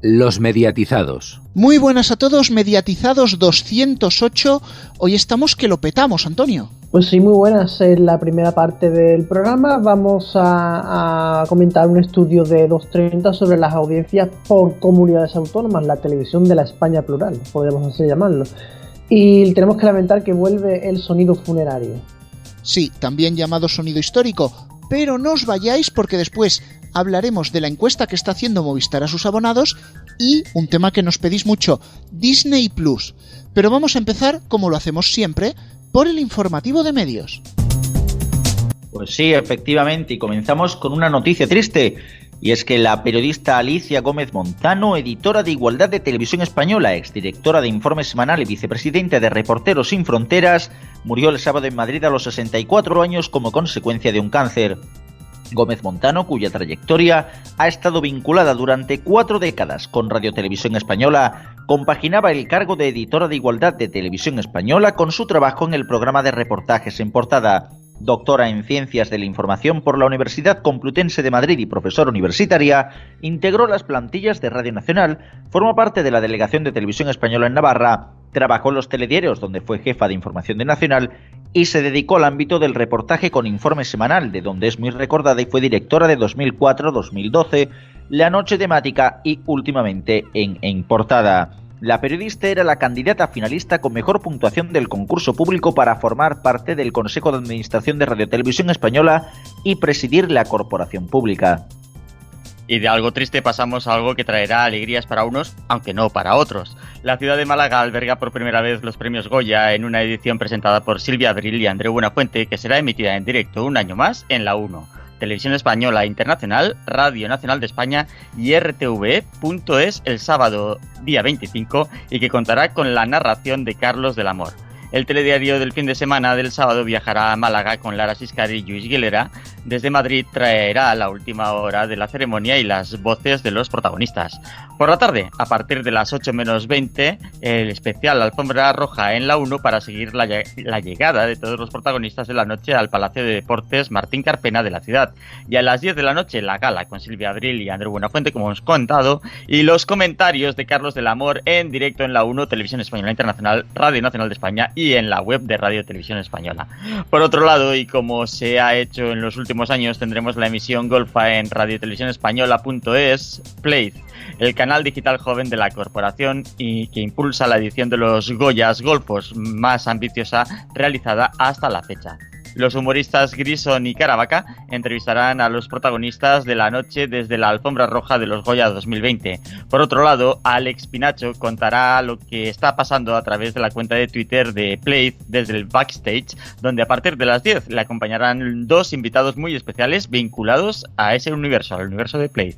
Los mediatizados. Muy buenas a todos, mediatizados 208. Hoy estamos que lo petamos, Antonio. Pues sí, muy buenas. En la primera parte del programa vamos a, comentar un estudio de 230 sobre las audiencias por comunidades autónomas, la televisión de la España plural, podríamos así llamarlo. Y tenemos que lamentar que vuelve el sonido funerario. Sí, también llamado sonido histórico, pero no os vayáis porque después hablaremos de la encuesta que está haciendo Movistar a sus abonados y un tema que nos pedís mucho, Disney Plus. Pero vamos a empezar, como lo hacemos siempre, por el informativo de medios. Pues sí, efectivamente, y comenzamos con una noticia triste. Y es que la periodista Alicia Gómez Montano, editora de Igualdad de Televisión Española, exdirectora de Informe Semanal y vicepresidenta de Reporteros Sin Fronteras, murió el sábado en Madrid a los 64 años como consecuencia de un cáncer. Gómez Montano, cuya trayectoria ha estado vinculada durante cuatro décadas con Radio Televisión Española, compaginaba el cargo de editora de Igualdad de Televisión Española con su trabajo en el programa de reportajes en portada. Doctora en Ciencias de la Información por la Universidad Complutense de Madrid y profesora universitaria, integró las plantillas de Radio Nacional, formó parte de la Delegación de Televisión Española en Navarra, trabajó en los telediarios donde fue jefa de información de Nacional y se dedicó al ámbito del reportaje con informe semanal, de donde es muy recordada y fue directora de 2004-2012, La Noche Temática y últimamente en En Portada. La periodista era la candidata finalista con mejor puntuación del concurso público para formar parte del Consejo de Administración de Radio Televisión Española y presidir la corporación pública. Y de algo triste pasamos a algo que traerá alegrías para unos, aunque no para otros. La ciudad de Málaga alberga por primera vez los premios Goya en una edición presentada por Silvia Abril y André Buenafuente que será emitida en directo un año más en la 1. Televisión Española Internacional, Radio Nacional de España y RTV.es el sábado día 25 y que contará con la narración de Carlos del Amor. El telediario del fin de semana del sábado viajará a Málaga con Lara Siscari y Luis Guilera. Desde Madrid traerá la última hora de la ceremonia y las voces de los protagonistas. Por la tarde, a partir de las 8 menos 20, el especial Alfombra Roja en la 1 para seguir la, llegada de todos los protagonistas de la noche al Palacio de Deportes Martín Carpena de la ciudad. Y a las 10 de la noche, la gala con Silvia Abril y Andrés Buenafuente, como hemos contado, y los comentarios de Carlos del Amor en directo en la 1, Televisión Española Internacional, Radio Nacional de España y en la web de Radio Televisión Española. Por otro lado, y como se ha hecho en los últimos años, tendremos la emisión Golfa en Radio Televisión Española.es Play, el canal digital joven de la corporación y que impulsa la edición de los Goyas Golfos más ambiciosa realizada hasta la fecha. Los humoristas Grison y Caravaca entrevistarán a los protagonistas de la noche desde la alfombra roja de los Goya 2020. Por otro lado, Alex Pinacho contará lo que está pasando a través de la cuenta de Twitter de Play desde el backstage, donde a partir de las 10 le acompañarán dos invitados muy especiales vinculados a ese universo, al universo de Play.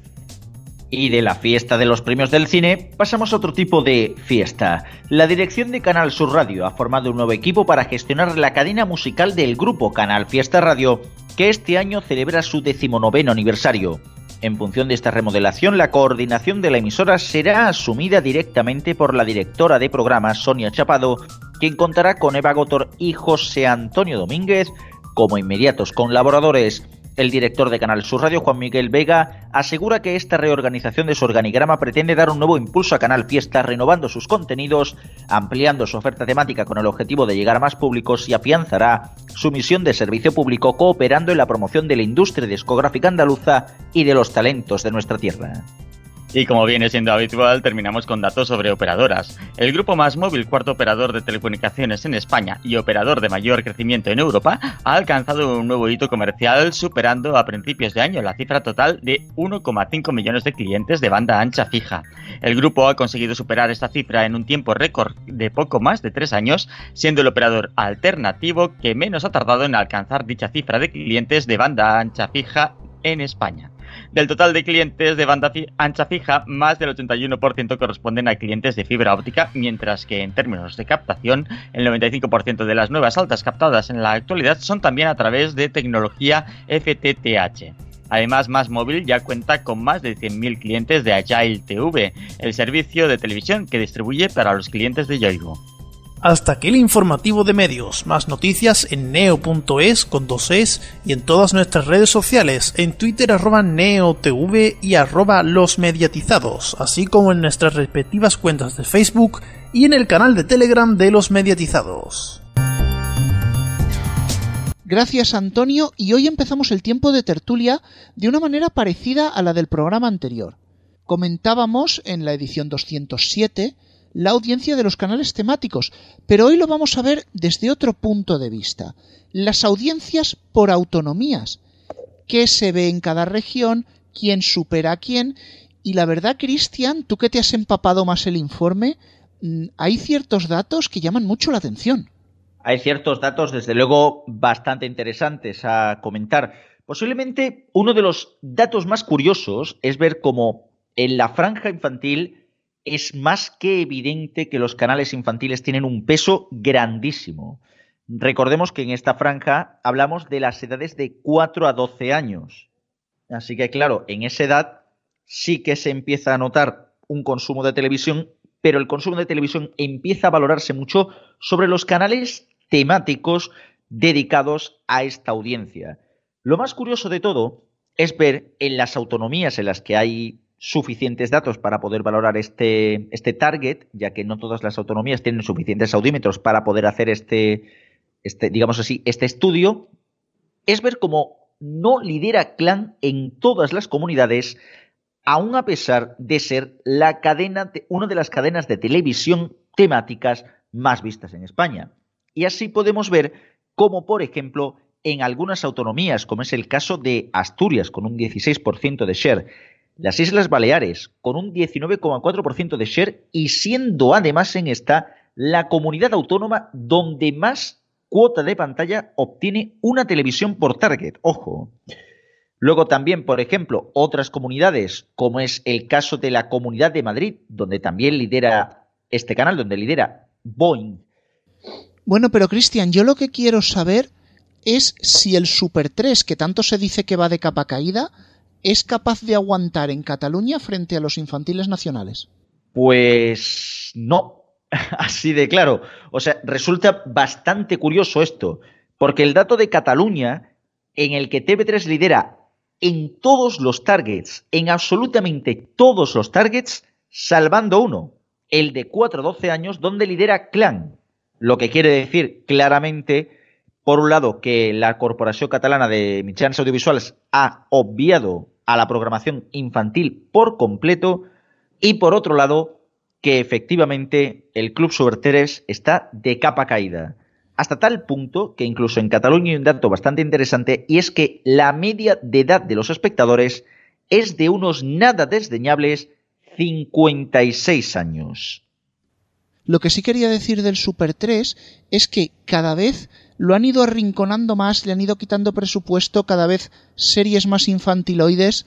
Y de la fiesta de los premios del cine pasamos a otro tipo de fiesta. La dirección de Canal Sur Radio ha formado un nuevo equipo para gestionar la cadena musical del grupo Canal Fiesta Radio, que este año celebra su decimonoveno aniversario. En función de esta remodelación, la coordinación de la emisora será asumida directamente por la directora de programa Sonia Chapado, quien contará con Eva Gotor y José Antonio Domínguez como inmediatos colaboradores. El director de Canal Sur Radio, Juan Miguel Vega, asegura que esta reorganización de su organigrama pretende dar un nuevo impulso a Canal Fiesta, renovando sus contenidos, ampliando su oferta temática con el objetivo de llegar a más públicos y afianzará su misión de servicio público cooperando en la promoción de la industria discográfica andaluza y de los talentos de nuestra tierra. Y como viene siendo habitual, terminamos con datos sobre operadoras. El grupo más móvil, cuarto operador de telecomunicaciones en España y operador de mayor crecimiento en Europa, ha alcanzado un nuevo hito comercial superando a principios de año la cifra total de 1,5 millones de clientes de banda ancha fija. El grupo ha conseguido superar esta cifra en un tiempo récord de poco más de tres años, siendo el operador alternativo que menos ha tardado en alcanzar dicha cifra de clientes de banda ancha fija en España. Del total de clientes de banda ancha fija, más del 81% corresponden a clientes de fibra óptica, mientras que en términos de captación, el 95% de las nuevas altas captadas en la actualidad son también a través de tecnología FTTH. Además, Más Móvil ya cuenta con más de 100.000 clientes de Agile TV, el servicio de televisión que distribuye para los clientes de Yoigo. Hasta aquí el informativo de medios. Más noticias en neo.es con dos es y en todas nuestras redes sociales, en Twitter arroba neotv y arroba los mediatizados, así como en nuestras respectivas cuentas de Facebook y en el canal de Telegram de los mediatizados. Gracias Antonio y hoy empezamos el tiempo de tertulia de una manera parecida a la del programa anterior. Comentábamos en la edición 207 la audiencia de los canales temáticos, pero hoy lo vamos a ver desde otro punto de vista. Las audiencias por autonomías. ¿Qué se ve en cada región? ¿Quién supera a quién? Y la verdad, Cristian, tú que te has empapado más el informe, mm, hay ciertos datos que llaman mucho la atención. Hay ciertos datos, desde luego, bastante interesantes a comentar. Posiblemente uno de los datos más curiosos es ver cómo en la franja infantil es más que evidente que los canales infantiles tienen un peso grandísimo. Recordemos que en esta franja hablamos de las edades de 4 a 12 años. Así que claro, en esa edad sí que se empieza a notar un consumo de televisión, pero el consumo de televisión empieza a valorarse mucho sobre los canales temáticos dedicados a esta audiencia. Lo más curioso de todo es ver en las autonomías en las que hay suficientes datos para poder valorar este, este target, ya que no todas las autonomías tienen suficientes audímetros para poder hacer este, este, digamos así, este estudio, es ver cómo no lidera Clan en todas las comunidades, aun a pesar de ser la cadena, una de las cadenas de televisión temáticas más vistas en España. Y así podemos ver cómo, por ejemplo, en algunas autonomías, como es el caso de Asturias, con un 16% de share, las Islas Baleares, con un 19,4% de share y siendo además en esta la comunidad autónoma donde más cuota de pantalla obtiene una televisión por target. Ojo. Luego también, por ejemplo, otras comunidades, como es el caso de la Comunidad de Madrid, donde también lidera este canal, donde lidera Boeing. Bueno, pero Cristian, yo lo que quiero saber es si el Super 3, que tanto se dice que va de capa caída, es capaz de aguantar en Cataluña frente a los infantiles nacionales? Pues no, así de claro. O sea, resulta bastante curioso esto, porque el dato de Cataluña, en el que TV3 lidera en todos los targets, en absolutamente todos los targets, salvando uno, el de 4 a 12 años, donde lidera Clan. Lo que quiere decir claramente, por un lado, que la Corporación Catalana de Mitjans Audiovisuales ha obviado a la programación infantil por completo y por otro lado que efectivamente el Club Subverteres está de capa caída. Hasta tal punto que incluso en Cataluña hay un dato bastante interesante y es que la media de edad de los espectadores es de unos nada desdeñables 56 años. Lo que sí quería decir del Super 3 es que cada vez lo han ido arrinconando más, le han ido quitando presupuesto, cada vez series más infantiloides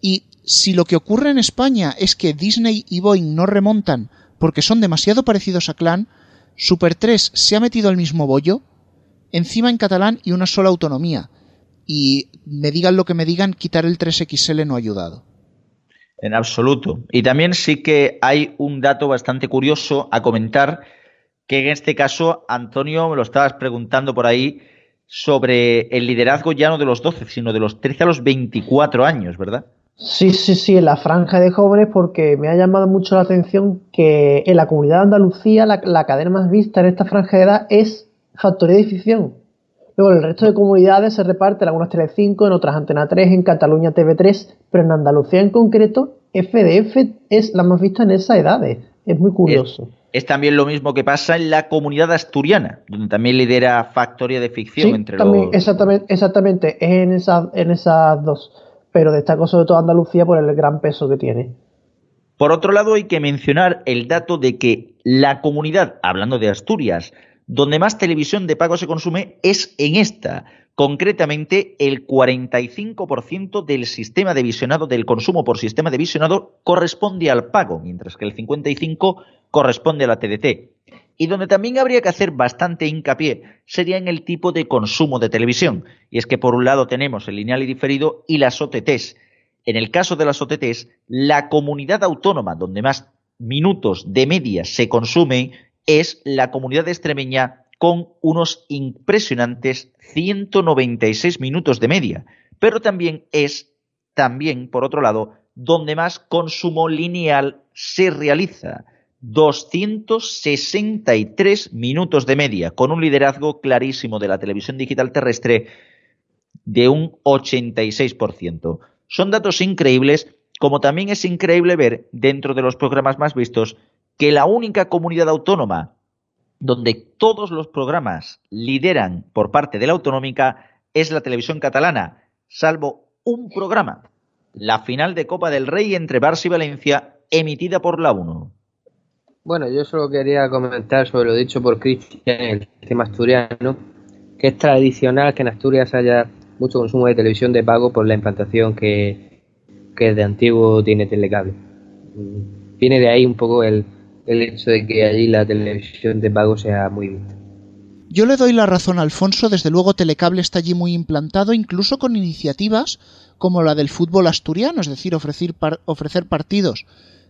y si lo que ocurre en España es que Disney y Boeing no remontan porque son demasiado parecidos a Clan, Super 3 se ha metido al mismo bollo, encima en catalán y una sola autonomía. Y me digan lo que me digan, quitar el 3XL no ha ayudado. En absoluto. Y también sí que hay un dato bastante curioso a comentar, que en este caso, Antonio, me lo estabas preguntando por ahí, sobre el liderazgo ya no de los 12, sino de los 13 a los 24 años, ¿verdad? Sí, sí, sí, en la franja de jóvenes, porque me ha llamado mucho la atención que en la comunidad de Andalucía la, cadena más vista en esta franja de edad es Factoría de Ficción. Luego, en el resto de comunidades se reparten algunas Tele5, en otras Antena 3, en Cataluña TV3, pero en Andalucía en concreto, FDF es la más vista en esas edades. Es muy curioso. También lo mismo que pasa en la comunidad asturiana, donde también lidera Factoría de Ficción entre también, los... Exactamente, exactamente, es en, esa, en esas dos. Pero destaco sobre todo Andalucía por el gran peso que tiene. Por otro lado, hay que mencionar el dato de que la comunidad, hablando de Asturias, donde más televisión de pago se consume es en esta. Concretamente, el 45% del sistema de visionado, del consumo por sistema de visionado, corresponde al pago, mientras que el 55% corresponde a la TDT. Y donde también habría que hacer bastante hincapié sería en el tipo de consumo de televisión. Y es que por un lado tenemos el lineal y diferido y las OTTs. En el caso de las OTTs, la comunidad autónoma donde más minutos de media se consume es la comunidad extremeña con unos impresionantes 196 minutos de media, pero también es, también, por otro lado, donde más consumo lineal se realiza. 263 minutos de media, con un liderazgo clarísimo de la televisión digital terrestre de un 86%. Son datos increíbles, como también es increíble ver dentro de los programas más vistos que la única comunidad autónoma donde todos los programas lideran por parte de la autonómica es la televisión catalana, salvo un programa, la final de Copa del Rey entre Barça y Valencia, emitida por la 1. Bueno, yo solo quería comentar sobre lo dicho por Cristian el tema asturiano, que es tradicional que en Asturias haya mucho consumo de televisión de pago por la implantación que, que de antiguo tiene Telecable. Viene de ahí un poco el, el hecho de que allí la televisión de pago sea muy vista. Yo le doy la razón a Alfonso, desde luego Telecable está allí muy implantado, incluso con iniciativas como la del fútbol asturiano, es decir, ofrecer, ofrecer partidos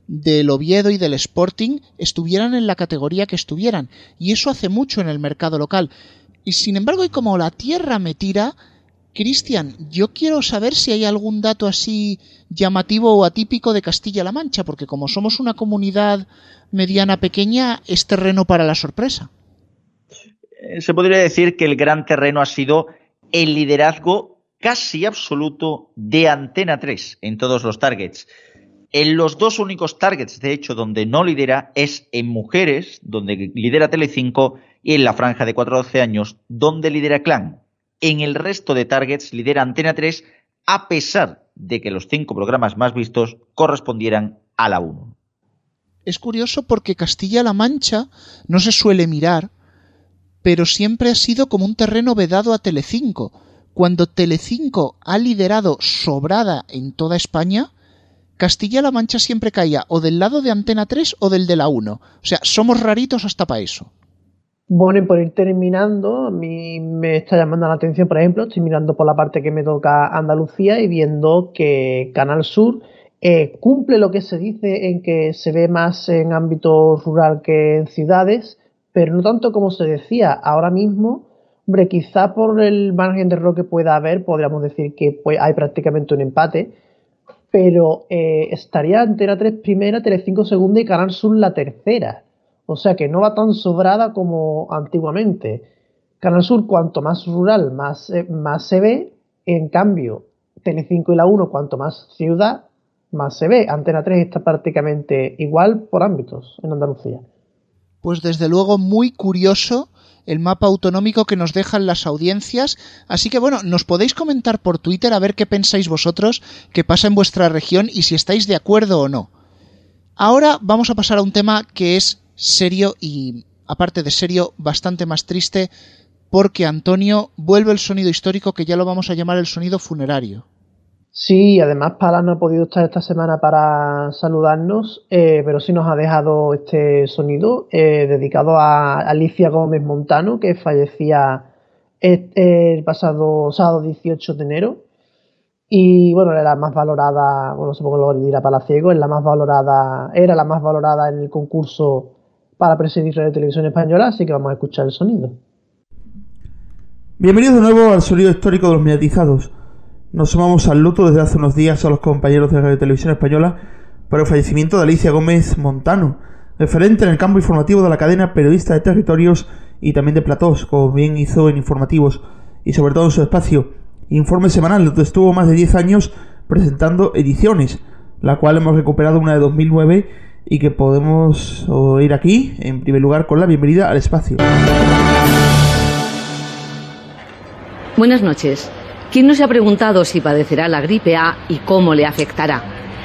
del Oviedo y del Sporting estuvieran en la categoría que estuvieran, y eso hace mucho en el mercado local. Y sin embargo, y como la tierra me tira, Cristian, yo quiero saber si hay algún dato así llamativo o atípico de Castilla-La Mancha, porque como somos una comunidad mediana pequeña, es terreno para la sorpresa. Eh, se podría decir que el gran terreno ha sido el liderazgo casi absoluto de Antena 3 en todos los targets. En los dos únicos targets, de hecho, donde no lidera es en mujeres, donde lidera Telecinco, y en la franja de 4 a 12 años, donde lidera Clan. En el resto de targets lidera Antena 3, a pesar de que los cinco programas más vistos correspondieran a la 1. Es curioso porque Castilla-La Mancha no se suele mirar, pero siempre ha sido como un terreno vedado a Telecinco. Cuando Telecinco ha liderado sobrada en toda España, Castilla-La Mancha siempre caía o del lado de Antena 3 o del de la 1. O sea, somos raritos hasta para eso. Bueno, por ir terminando, a mí me está llamando la atención, por ejemplo, estoy mirando por la parte que me toca Andalucía y viendo que Canal Sur eh, cumple lo que se dice en que se ve más en ámbito rural que en ciudades, pero no tanto como se decía ahora mismo. Hombre, quizá por el margen de error que pueda haber, podríamos decir que pues, hay prácticamente un empate, pero eh, estaría Antena 3 primera, Telecinco segunda y Canal Sur la tercera. O sea que no va tan sobrada como antiguamente. Canal Sur, cuanto más rural, más, más se ve. En cambio, Telecinco y la 1, cuanto más ciudad, más se ve. Antena 3 está prácticamente igual por ámbitos en Andalucía. Pues desde luego muy curioso el mapa autonómico que nos dejan las audiencias. Así que bueno, nos podéis comentar por Twitter a ver qué pensáis vosotros que pasa en vuestra región y si estáis de acuerdo o no. Ahora vamos a pasar a un tema que es serio y, aparte de serio, bastante más triste porque Antonio vuelve el sonido histórico que ya lo vamos a llamar el sonido funerario. Sí, además Pala no ha podido estar esta semana para saludarnos, eh, pero sí nos ha dejado este sonido eh, dedicado a Alicia Gómez Montano, que fallecía el pasado sábado 18 de enero. Y bueno, era la más valorada, bueno, supongo que lo dirá Palaciego, es la más valorada, era la más valorada en el concurso para presidir Radio Televisión Española, así que vamos a escuchar el sonido. Bienvenidos de nuevo al sonido histórico de los mediatizados. Nos sumamos al luto desde hace unos días a los compañeros de Radio Televisión Española por el fallecimiento de Alicia Gómez Montano, referente en el campo informativo de la cadena periodista de territorios y también de platós, como bien hizo en informativos y sobre todo en su espacio Informe Semanal, donde estuvo más de 10 años presentando ediciones, la cual hemos recuperado una de 2009 y que podemos oír aquí, en primer lugar, con la bienvenida al espacio. Buenas noches. ¿Quién no se ha preguntado si padecerá la gripe A y cómo le afectará?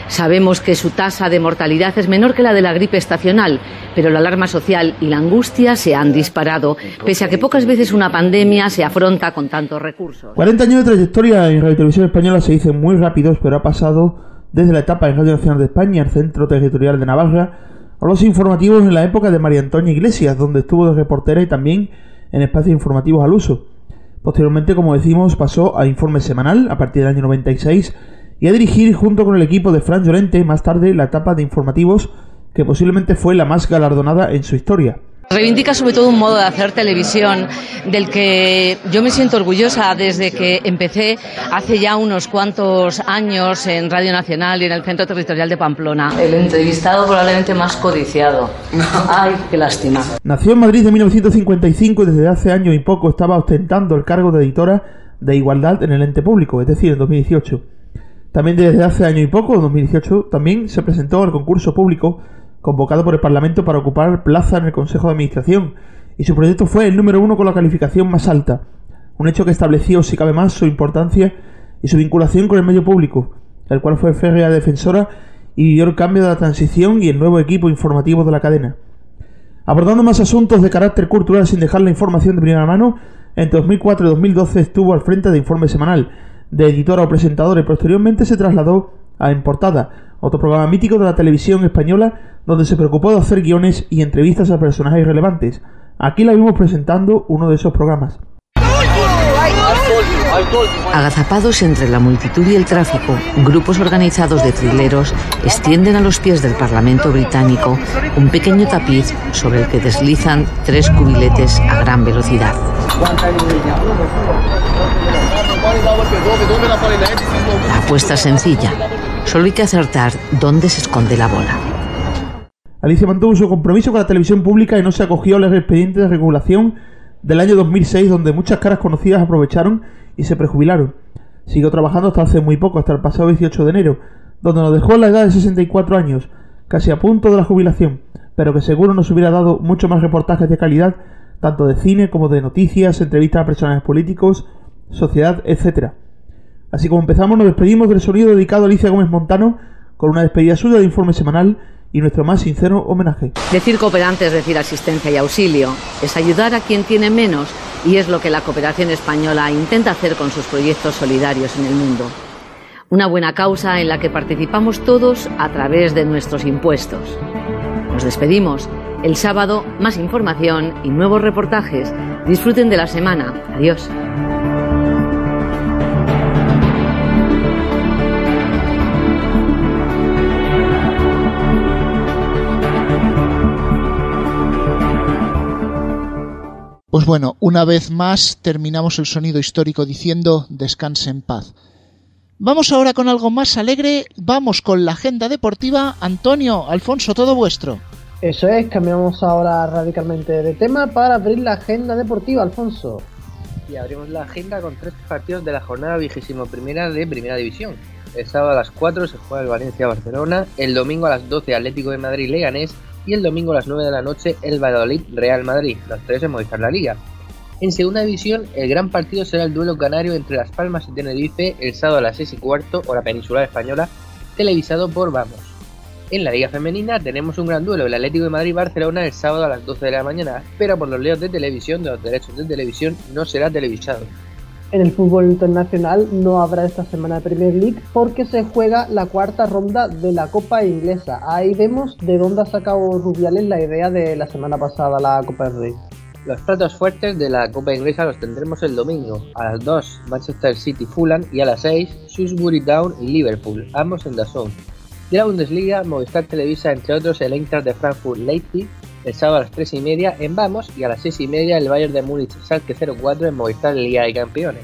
Sabemos que su tasa de mortalidad es menor que la de la gripe estacional, pero la alarma social y la angustia se han disparado, pese a que pocas veces una pandemia se afronta con tantos recursos. 40 años de trayectoria en Radio Televisión Española se dicen muy rápidos, pero ha pasado desde la etapa en Radio Nacional de España, el Centro Territorial de Navarra, a los informativos en la época de María Antonia Iglesias, donde estuvo de reportera y también en espacios informativos al uso. Posteriormente, como decimos, pasó a Informe Semanal a partir del año 96 y a dirigir junto con el equipo de Fran Llorente más tarde la etapa de informativos que posiblemente fue la más galardonada en su historia. Reivindica sobre todo un modo de hacer televisión del que yo me siento orgullosa desde que empecé hace ya unos cuantos años en Radio Nacional y en el Centro Territorial de Pamplona. El entrevistado probablemente más codiciado. Ay, qué lástima. Nació en Madrid en 1955 y desde hace año y poco estaba ostentando el cargo de editora de Igualdad en el ente público, es decir, en 2018. También desde hace año y poco, en 2018, también se presentó al concurso público convocado por el Parlamento para ocupar plaza en el Consejo de Administración, y su proyecto fue el número uno con la calificación más alta, un hecho que estableció, si cabe más, su importancia y su vinculación con el medio público, el cual fue férrea defensora y vivió el cambio de la transición y el nuevo equipo informativo de la cadena. Abordando más asuntos de carácter cultural sin dejar la información de primera mano, entre 2004 y 2012 estuvo al frente de Informe Semanal, de editora o presentadora y posteriormente se trasladó a En Portada, otro programa mítico de la televisión española donde se preocupó de hacer guiones y entrevistas a personajes relevantes. Aquí la vimos presentando uno de esos programas. Agazapados entre la multitud y el tráfico, grupos organizados de trileros extienden a los pies del Parlamento británico un pequeño tapiz sobre el que deslizan tres cubiletes a gran velocidad. La apuesta es sencilla, solo hay que acertar dónde se esconde la bola. Alicia mantuvo su compromiso con la televisión pública y no se acogió a los expedientes de regulación del año 2006 donde muchas caras conocidas aprovecharon y se prejubilaron. Siguió trabajando hasta hace muy poco, hasta el pasado 18 de enero, donde nos dejó a la edad de 64 años, casi a punto de la jubilación, pero que seguro nos hubiera dado mucho más reportajes de calidad, tanto de cine como de noticias, entrevistas a personajes políticos, sociedad, etc. Así como empezamos, nos despedimos del sonido dedicado a Alicia Gómez Montano con una despedida suya de informe semanal y nuestro más sincero homenaje. Decir cooperante es decir asistencia y auxilio, es ayudar a quien tiene menos y es lo que la cooperación española intenta hacer con sus proyectos solidarios en el mundo. Una buena causa en la que participamos todos a través de nuestros impuestos. Nos despedimos. El sábado, más información y nuevos reportajes. Disfruten de la semana. Adiós. Pues bueno, una vez más terminamos el sonido histórico diciendo descanse en paz. Vamos ahora con algo más alegre, vamos con la agenda deportiva. Antonio, Alfonso, todo vuestro. Eso es, cambiamos ahora radicalmente de tema para abrir la agenda deportiva, Alfonso. Y abrimos la agenda con tres partidos de la jornada vigésimo primera de Primera División. El sábado a las 4 se juega el Valencia-Barcelona, el domingo a las 12 Atlético de Madrid-Leganés y el domingo a las 9 de la noche el Valladolid Real Madrid, los tres en Movistar La Liga. En segunda división, el gran partido será el duelo canario entre Las Palmas y Tenerife el sábado a las 6 y cuarto, hora peninsular española, televisado por Vamos. En la Liga Femenina tenemos un gran duelo, el Atlético de Madrid-Barcelona el sábado a las 12 de la mañana, pero por los leos de televisión de los derechos de televisión no será televisado. En el fútbol internacional no habrá esta semana Premier League porque se juega la cuarta ronda de la Copa Inglesa. Ahí vemos de dónde ha sacado Rubiales la idea de la semana pasada la Copa del Rey. Los platos fuertes de la Copa Inglesa los tendremos el domingo. A las 2 Manchester City Fulham y a las 6 Shrewsbury Town y Liverpool, ambos en Dazón. De la Bundesliga, Movistar Televisa entre otros el Eintracht de Frankfurt Leipzig el sábado a las 3 y media en Vamos y a las 6 y media el Bayern de Múnich Salke 04 en Movistar Liga de Campeones.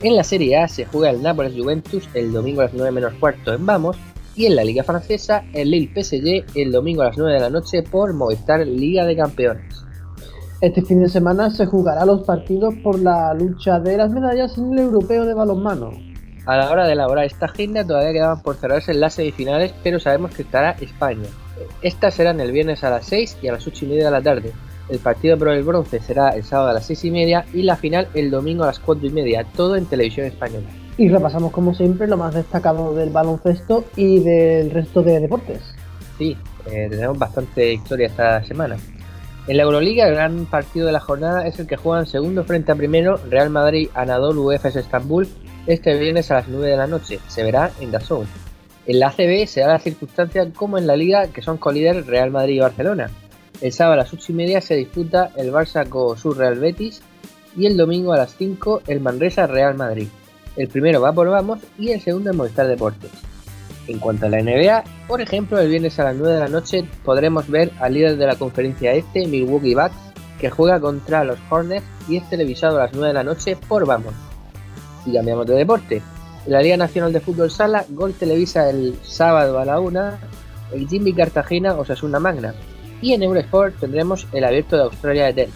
En la Serie A se juega el Nápoles Juventus el domingo a las 9 menos cuarto en Vamos y en la Liga Francesa el Lille PSG el domingo a las 9 de la noche por Movistar Liga de Campeones. Este fin de semana se jugará los partidos por la lucha de las medallas en el europeo de balonmano. A la hora de elaborar esta agenda todavía quedaban por cerrarse las semifinales, pero sabemos que estará España. Estas serán el viernes a las 6 y a las 8 y media de la tarde. El partido por el bronce será el sábado a las 6 y media y la final el domingo a las 4 y media, todo en televisión española. Y repasamos como siempre lo más destacado del baloncesto y del resto de deportes. Sí, eh, tenemos bastante historia esta semana. En la Euroliga, el gran partido de la jornada es el que juegan segundo frente a primero Real Madrid Anadolu Efes Estambul este viernes a las 9 de la noche. Se verá en Dazón. En la ACB se da la circunstancia como en la liga que son colíderes Real Madrid y Barcelona. El sábado a las 8 y media se disputa el Barça con su Real Betis y el domingo a las 5 el Manresa Real Madrid. El primero va por Vamos y el segundo en Movistar Deportes. En cuanto a la NBA, por ejemplo, el viernes a las 9 de la noche podremos ver al líder de la conferencia este, Milwaukee Bucks, que juega contra los Hornets y es televisado a las 9 de la noche por Vamos. Y cambiamos de deporte. En la Liga Nacional de Fútbol Sala, Gol televisa el sábado a la 1 el Jimmy Cartagena Osasuna Magna. Y en Eurosport tendremos el abierto de Australia de Ten.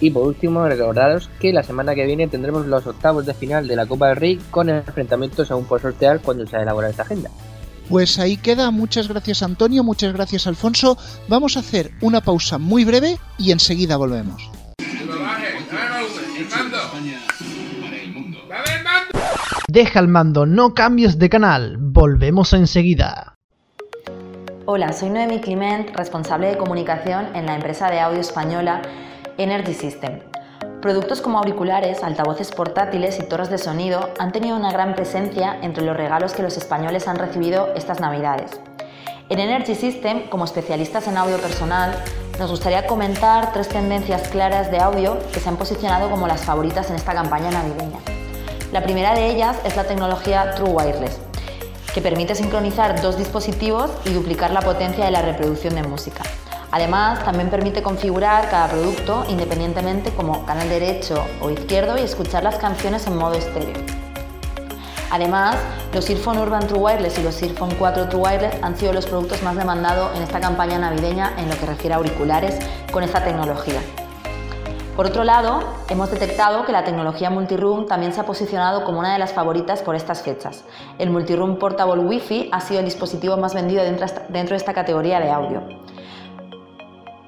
Y por último, recordaros que la semana que viene tendremos los octavos de final de la Copa del Rey con enfrentamientos aún por sortear cuando se elabora esta agenda. Pues ahí queda, muchas gracias Antonio, muchas gracias Alfonso. Vamos a hacer una pausa muy breve y enseguida volvemos. Deja el mando, no cambies de canal, volvemos enseguida. Hola, soy Noemi Climent, responsable de comunicación en la empresa de audio española Energy System. Productos como auriculares, altavoces portátiles y torres de sonido han tenido una gran presencia entre los regalos que los españoles han recibido estas navidades. En Energy System, como especialistas en audio personal, nos gustaría comentar tres tendencias claras de audio que se han posicionado como las favoritas en esta campaña navideña. La primera de ellas es la tecnología True Wireless, que permite sincronizar dos dispositivos y duplicar la potencia de la reproducción de música. Además, también permite configurar cada producto independientemente como canal derecho o izquierdo y escuchar las canciones en modo estéreo. Además, los Earphone Urban True Wireless y los Earphone 4 True Wireless han sido los productos más demandados en esta campaña navideña en lo que refiere a auriculares con esta tecnología. Por otro lado, hemos detectado que la tecnología Multiroom también se ha posicionado como una de las favoritas por estas fechas. El Multiroom Portable Wi-Fi ha sido el dispositivo más vendido dentro de esta categoría de audio.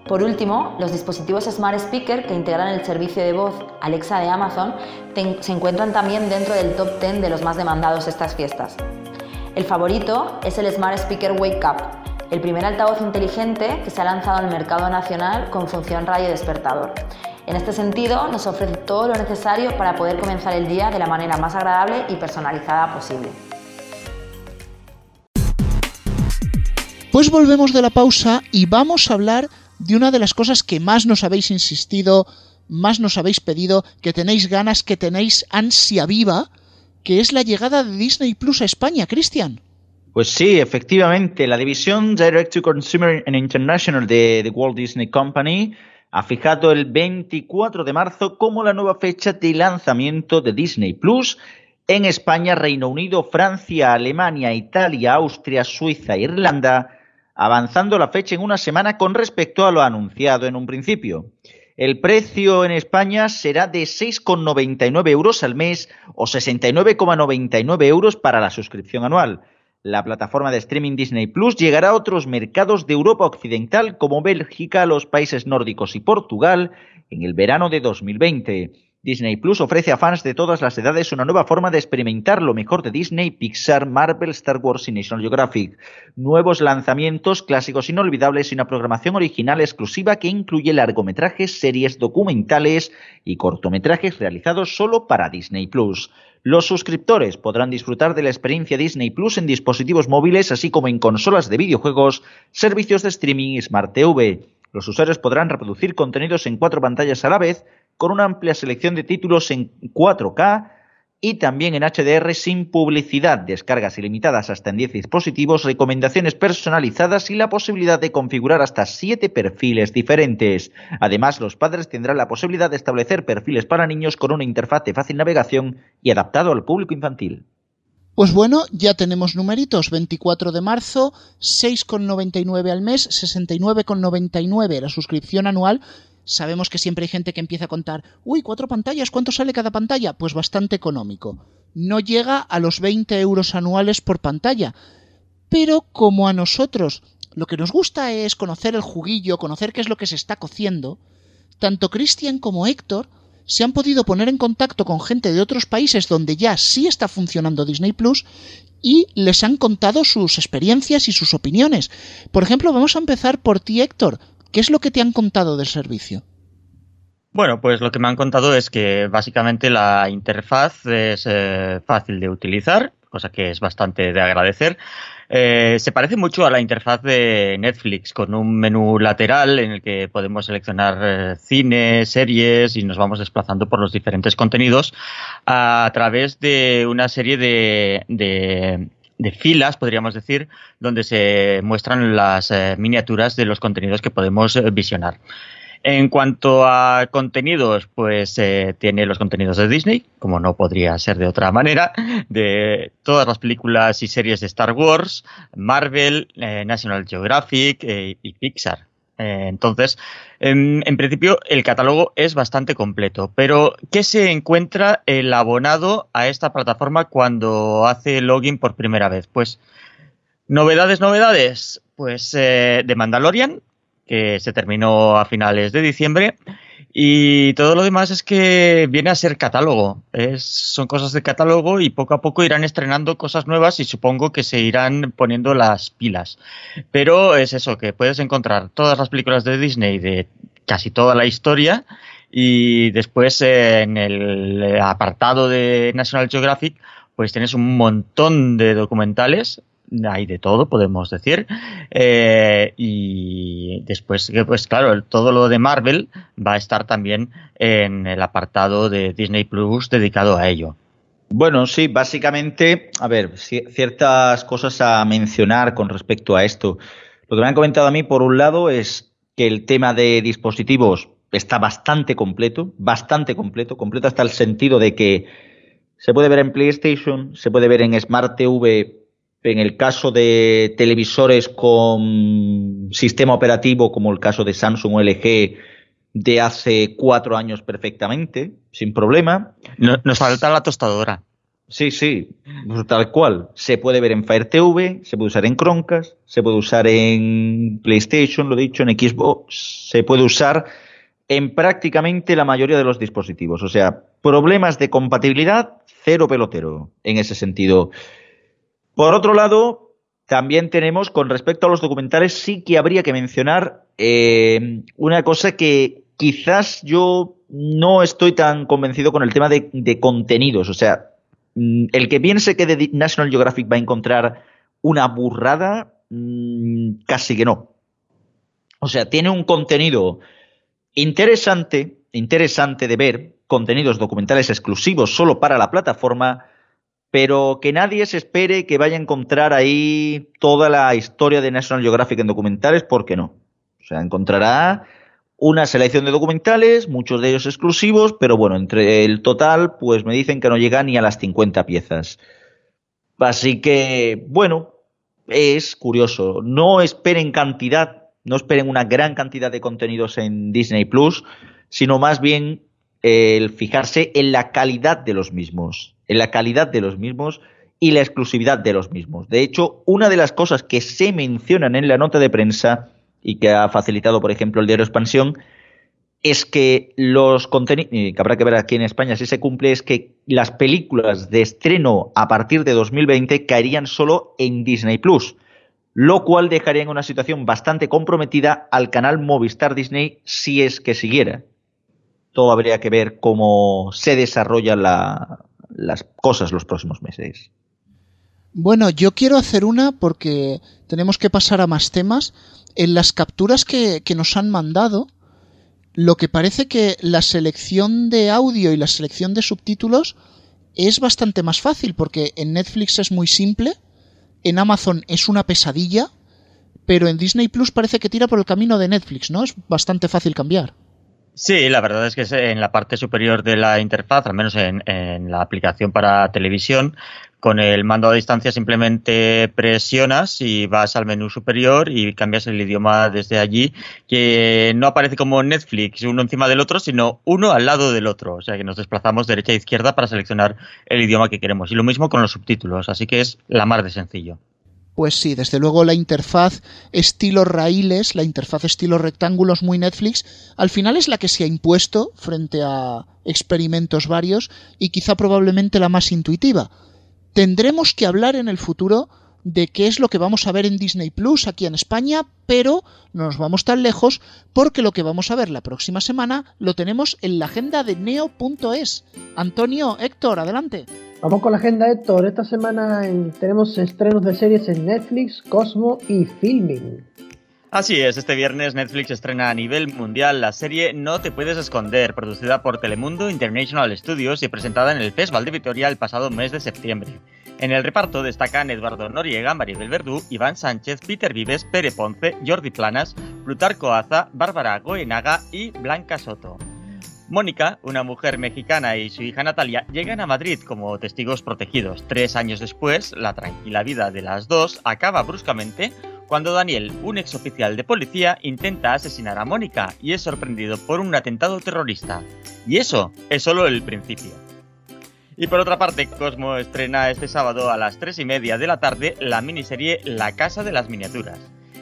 Por último, los dispositivos Smart Speaker que integran el servicio de voz Alexa de Amazon se encuentran también dentro del top 10 de los más demandados estas fiestas. El favorito es el Smart Speaker Wake Up, el primer altavoz inteligente que se ha lanzado al mercado nacional con función radio despertador. En este sentido, nos ofrece todo lo necesario para poder comenzar el día de la manera más agradable y personalizada posible. Pues volvemos de la pausa y vamos a hablar de una de las cosas que más nos habéis insistido, más nos habéis pedido, que tenéis ganas, que tenéis ansia viva, que es la llegada de Disney Plus a España, Cristian. Pues sí, efectivamente, la división Direct to Consumer and International de The Walt Disney Company ha fijado el 24 de marzo como la nueva fecha de lanzamiento de Disney Plus en España, Reino Unido, Francia, Alemania, Italia, Austria, Suiza e Irlanda avanzando la fecha en una semana con respecto a lo anunciado en un principio. El precio en España será de 6,99 euros al mes o 69,99 euros para la suscripción anual. La plataforma de streaming Disney Plus llegará a otros mercados de Europa Occidental como Bélgica, los países nórdicos y Portugal en el verano de 2020. Disney Plus ofrece a fans de todas las edades una nueva forma de experimentar lo mejor de Disney, Pixar, Marvel, Star Wars y National Geographic. Nuevos lanzamientos, clásicos inolvidables y una programación original exclusiva que incluye largometrajes, series documentales y cortometrajes realizados solo para Disney Plus. Los suscriptores podrán disfrutar de la experiencia Disney Plus en dispositivos móviles, así como en consolas de videojuegos, servicios de streaming y Smart TV. Los usuarios podrán reproducir contenidos en cuatro pantallas a la vez, con una amplia selección de títulos en 4K y también en HDR sin publicidad, descargas ilimitadas hasta en 10 dispositivos, recomendaciones personalizadas y la posibilidad de configurar hasta 7 perfiles diferentes. Además, los padres tendrán la posibilidad de establecer perfiles para niños con una interfaz de fácil navegación y adaptado al público infantil. Pues bueno, ya tenemos numeritos. 24 de marzo, 6,99 al mes, 69,99 la suscripción anual Sabemos que siempre hay gente que empieza a contar, uy, cuatro pantallas, ¿cuánto sale cada pantalla? Pues bastante económico. No llega a los 20 euros anuales por pantalla. Pero como a nosotros lo que nos gusta es conocer el juguillo, conocer qué es lo que se está cociendo, tanto Cristian como Héctor se han podido poner en contacto con gente de otros países donde ya sí está funcionando Disney Plus y les han contado sus experiencias y sus opiniones. Por ejemplo, vamos a empezar por ti, Héctor. ¿Qué es lo que te han contado del servicio? Bueno, pues lo que me han contado es que básicamente la interfaz es eh, fácil de utilizar, cosa que es bastante de agradecer. Eh, se parece mucho a la interfaz de Netflix, con un menú lateral en el que podemos seleccionar eh, cine, series y nos vamos desplazando por los diferentes contenidos a través de una serie de de filas, podríamos decir, donde se muestran las eh, miniaturas de los contenidos que podemos eh, visionar. En cuanto a contenidos, pues eh, tiene los contenidos de Disney, como no podría ser de otra manera, de todas las películas y series de Star Wars, Marvel, National Geographic y Pixar. Entonces, en, en, principio, el catálogo es bastante completo, pero ¿qué se encuentra el abonado a esta plataforma cuando hace login por primera vez? Pues, novedades, novedades, pues eh, de Mandalorian, que se terminó a finales de diciembre. Y todo lo demás es que viene a ser catálogo. Es, son cosas de catálogo y poco a poco irán estrenando cosas nuevas y supongo que se irán poniendo las pilas. Pero es eso, que puedes encontrar todas las películas de Disney de casi toda la historia y después en el apartado de National Geographic pues tienes un montón de documentales hay de todo, podemos decir. Eh, y después, pues claro, todo lo de Marvel va a estar también en el apartado de Disney Plus dedicado a ello. Bueno, sí, básicamente, a ver, ciertas cosas a mencionar con respecto a esto. Lo que me han comentado a mí, por un lado, es que el tema de dispositivos está bastante completo, bastante completo, completo hasta el sentido de que se puede ver en PlayStation, se puede ver en Smart TV en el caso de televisores con sistema operativo, como el caso de Samsung o LG, de hace cuatro años perfectamente, sin problema. nos falta la tostadora. Sí, sí, tal cual. Se puede ver en Fire TV, se puede usar en Chromecast, se puede usar en PlayStation, lo he dicho, en Xbox, se puede usar en prácticamente la mayoría de los dispositivos. O sea, problemas de compatibilidad, cero pelotero en ese sentido. Por otro lado, también tenemos, con respecto a los documentales, sí que habría que mencionar eh, una cosa que quizás yo no estoy tan convencido con el tema de, contenidos. O sea, mm, el que piense que de National Geographic va a encontrar una burrada, mm, casi que no. O sea, tiene un contenido interesante, interesante de ver, contenidos documentales exclusivos solo para la plataforma, pero que nadie se espere que vaya a encontrar ahí toda la historia de National Geographic en documentales, porque no. O sea, encontrará una selección de documentales, muchos de ellos exclusivos, pero bueno, entre el total, pues me dicen que no llega ni a las 50 piezas. Así que, bueno, es curioso. No esperen cantidad, no esperen una gran cantidad de contenidos en Disney Plus, sino más bien el fijarse en la calidad de los mismos en la calidad de los mismos y la exclusividad de los mismos. De hecho, una de las cosas que se mencionan en la nota de prensa y que ha facilitado, por ejemplo, el diario Expansión, es que los contenidos, que habrá que ver aquí en España si se cumple, es que las películas de estreno a partir de 2020 caerían solo en Disney Plus, lo cual dejaría en una situación bastante comprometida al canal Movistar Disney si es que siguiera. Todo habría que ver cómo se desarrolla la, las cosas los próximos meses. Bueno, yo quiero hacer una porque tenemos que pasar a más temas. En las capturas que, que nos han mandado, lo que parece que la selección de audio y la selección de subtítulos es bastante más fácil porque en Netflix es muy simple, en Amazon es una pesadilla, pero en Disney Plus parece que tira por el camino de Netflix, ¿no? Es bastante fácil cambiar. Sí, la verdad es que en la parte superior de la interfaz, al menos en, la aplicación para televisión, con el mando a distancia simplemente presionas y vas al menú superior y cambias el idioma desde allí, que no aparece como Netflix uno encima del otro, sino uno al lado del otro. O sea que nos desplazamos derecha e izquierda para seleccionar el idioma que queremos. Y lo mismo con los subtítulos, así que es la mar de sencillo. Pues sí, desde luego la interfaz estilo raíles, la interfaz estilo rectángulos muy Netflix, al final es la que se ha impuesto frente a experimentos varios y quizá probablemente la más intuitiva. Tendremos que hablar en el futuro de qué es lo que vamos a ver en Disney Plus aquí en España, pero no nos vamos tan lejos porque lo que vamos a ver la próxima semana lo tenemos en la agenda de neo.es. Antonio, Héctor, adelante. Vamos con la agenda, Héctor. Esta semana tenemos estrenos de series en Netflix, Cosmo y Filming. Así es, este viernes Netflix estrena a nivel mundial la serie No te puedes esconder, producida por Telemundo International Studios y presentada en el Festival de Vitoria el pasado mes de septiembre. En el reparto destacan Eduardo Noriega, Maribel Verdú, Iván Sánchez, Peter Vives, Pere Ponce, Jordi Planas, Plutarco Aza, Bárbara Goenaga y Blanca Soto. Mónica, una mujer mexicana, y su hija Natalia llegan a Madrid como testigos protegidos. Tres años después, la tranquila vida de las dos acaba bruscamente cuando Daniel, un ex oficial de policía, intenta asesinar a Mónica y es sorprendido por un atentado terrorista. Y eso es solo el principio. Y por otra parte, Cosmo estrena este sábado a las 3 y media de la tarde la miniserie La Casa de las Miniaturas.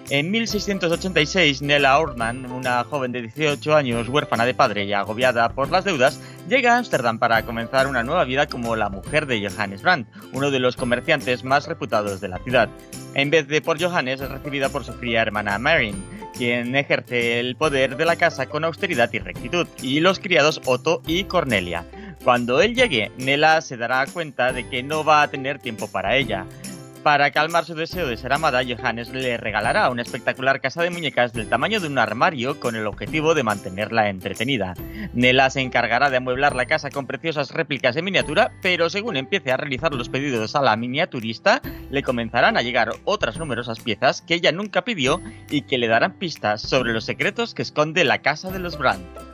En 1686, Nella Ortman, una joven de 18 años, huérfana de padre y agobiada por las deudas, llega a Ámsterdam para comenzar una nueva vida como la mujer de Johannes Brandt, uno de los comerciantes más reputados de la ciudad. En vez de por Johannes, es recibida por su fría hermana Marin, quien ejerce el poder de la casa con austeridad y rectitud, y los criados Otto y Cornelia. Cuando él llegue, Nella se dará cuenta de que no va a tener tiempo para ella. Para calmar su deseo de ser amada, Johannes le regalará una espectacular casa de muñecas del tamaño de un armario con el objetivo de mantenerla entretenida. Nella se encargará de amueblar la casa con preciosas réplicas de miniatura, pero según empiece a realizar los pedidos a la miniaturista, le comenzarán a llegar otras numerosas piezas que ella nunca pidió y que le darán pistas sobre los secretos que esconde la casa de los Brandt.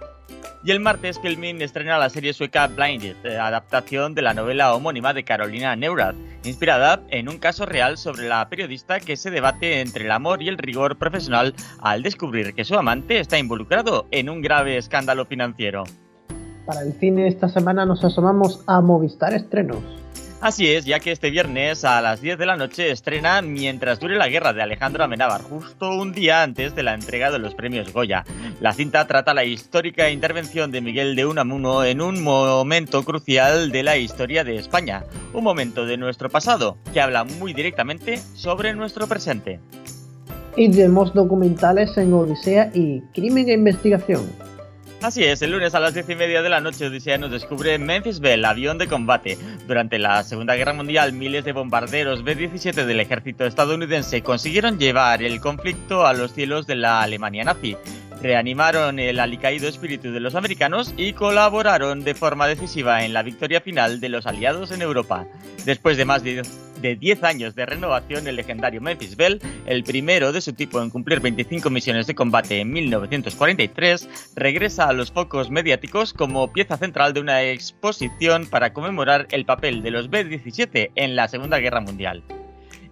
Y el martes Filmin estrena la serie sueca Blinded, eh, adaptación de la novela homónima de Carolina Neurath, inspirada en un caso real sobre la periodista que se debate entre el amor y el rigor profesional al descubrir que su amante está involucrado en un grave escándalo financiero. Para el cine esta semana nos asomamos a Movistar Estrenos. Así es, ya que este viernes a las 10 de la noche estrena Mientras dure la guerra de Alejandro Amenábar, justo un día antes de la entrega de los premios Goya. La cinta trata la histórica intervención de Miguel de Unamuno en un momento crucial de la historia de España, un momento de nuestro pasado que habla muy directamente sobre nuestro presente. Y tenemos documentales en Odisea y Crimen e Investigación. Así es, el lunes a las diez y media de la noche Odisea nos descubre Memphis Bell, avión de combate. Durante la Segunda Guerra Mundial, miles de bombarderos B-17 del ejército estadounidense consiguieron llevar el conflicto a los cielos de la Alemania nazi. Reanimaron el alicaído espíritu de los americanos y colaboraron de forma decisiva en la victoria final de los aliados en Europa. Después de más de de 10 años de renovación, el legendario Memphis Bell, el primero de su tipo en cumplir 25 misiones de combate en 1943, regresa a los focos mediáticos como pieza central de una exposición para conmemorar el papel de los B-17 en la Segunda Guerra Mundial.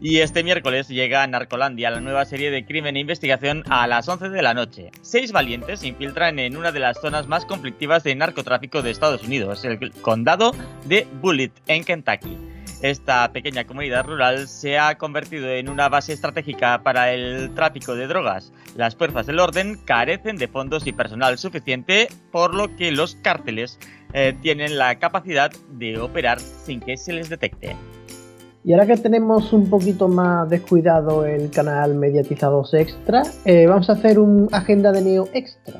Y este miércoles llega a Narcolandia, la nueva serie de crimen e investigación, a las 11 de la noche. Seis valientes se infiltran en una de las zonas más conflictivas de narcotráfico de Estados Unidos, el condado de Bullitt, en Kentucky. Esta pequeña comunidad rural se ha convertido en una base estratégica para el tráfico de drogas. Las fuerzas del orden carecen de fondos y personal suficiente, por lo que los cárteles eh, tienen la capacidad de operar sin que se les detecte. Y ahora que tenemos un poquito más descuidado el canal Mediatizados Extra, eh, vamos a hacer un agenda de Neo Extra.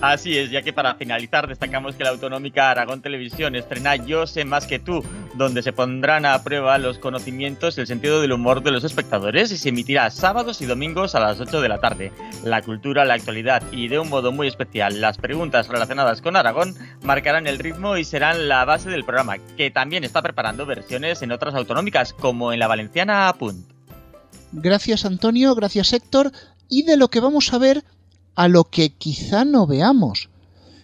Así es, ya que para finalizar destacamos que la autonómica Aragón Televisión estrena Yo sé más que tú, donde se pondrán a prueba los conocimientos y el sentido del humor de los espectadores y se emitirá sábados y domingos a las 8 de la tarde. La cultura, la actualidad y de un modo muy especial las preguntas relacionadas con Aragón marcarán el ritmo y serán la base del programa, que también está preparando versiones en otras autonómicas, como en la valenciana Apunt. Gracias Antonio, gracias Héctor, y de lo que vamos a ver a lo que quizá no veamos.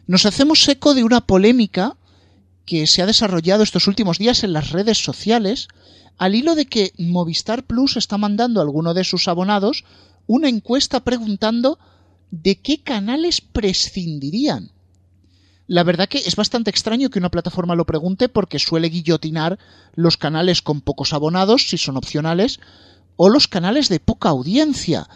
Nos hacemos eco de una polémica que se ha desarrollado estos últimos días en las redes sociales al hilo de que Movistar Plus está mandando a alguno de sus abonados una encuesta preguntando de qué canales prescindirían. La verdad que es bastante extraño que una plataforma lo pregunte porque suele guillotinar los canales con pocos abonados, si son opcionales, o los canales de poca audiencia,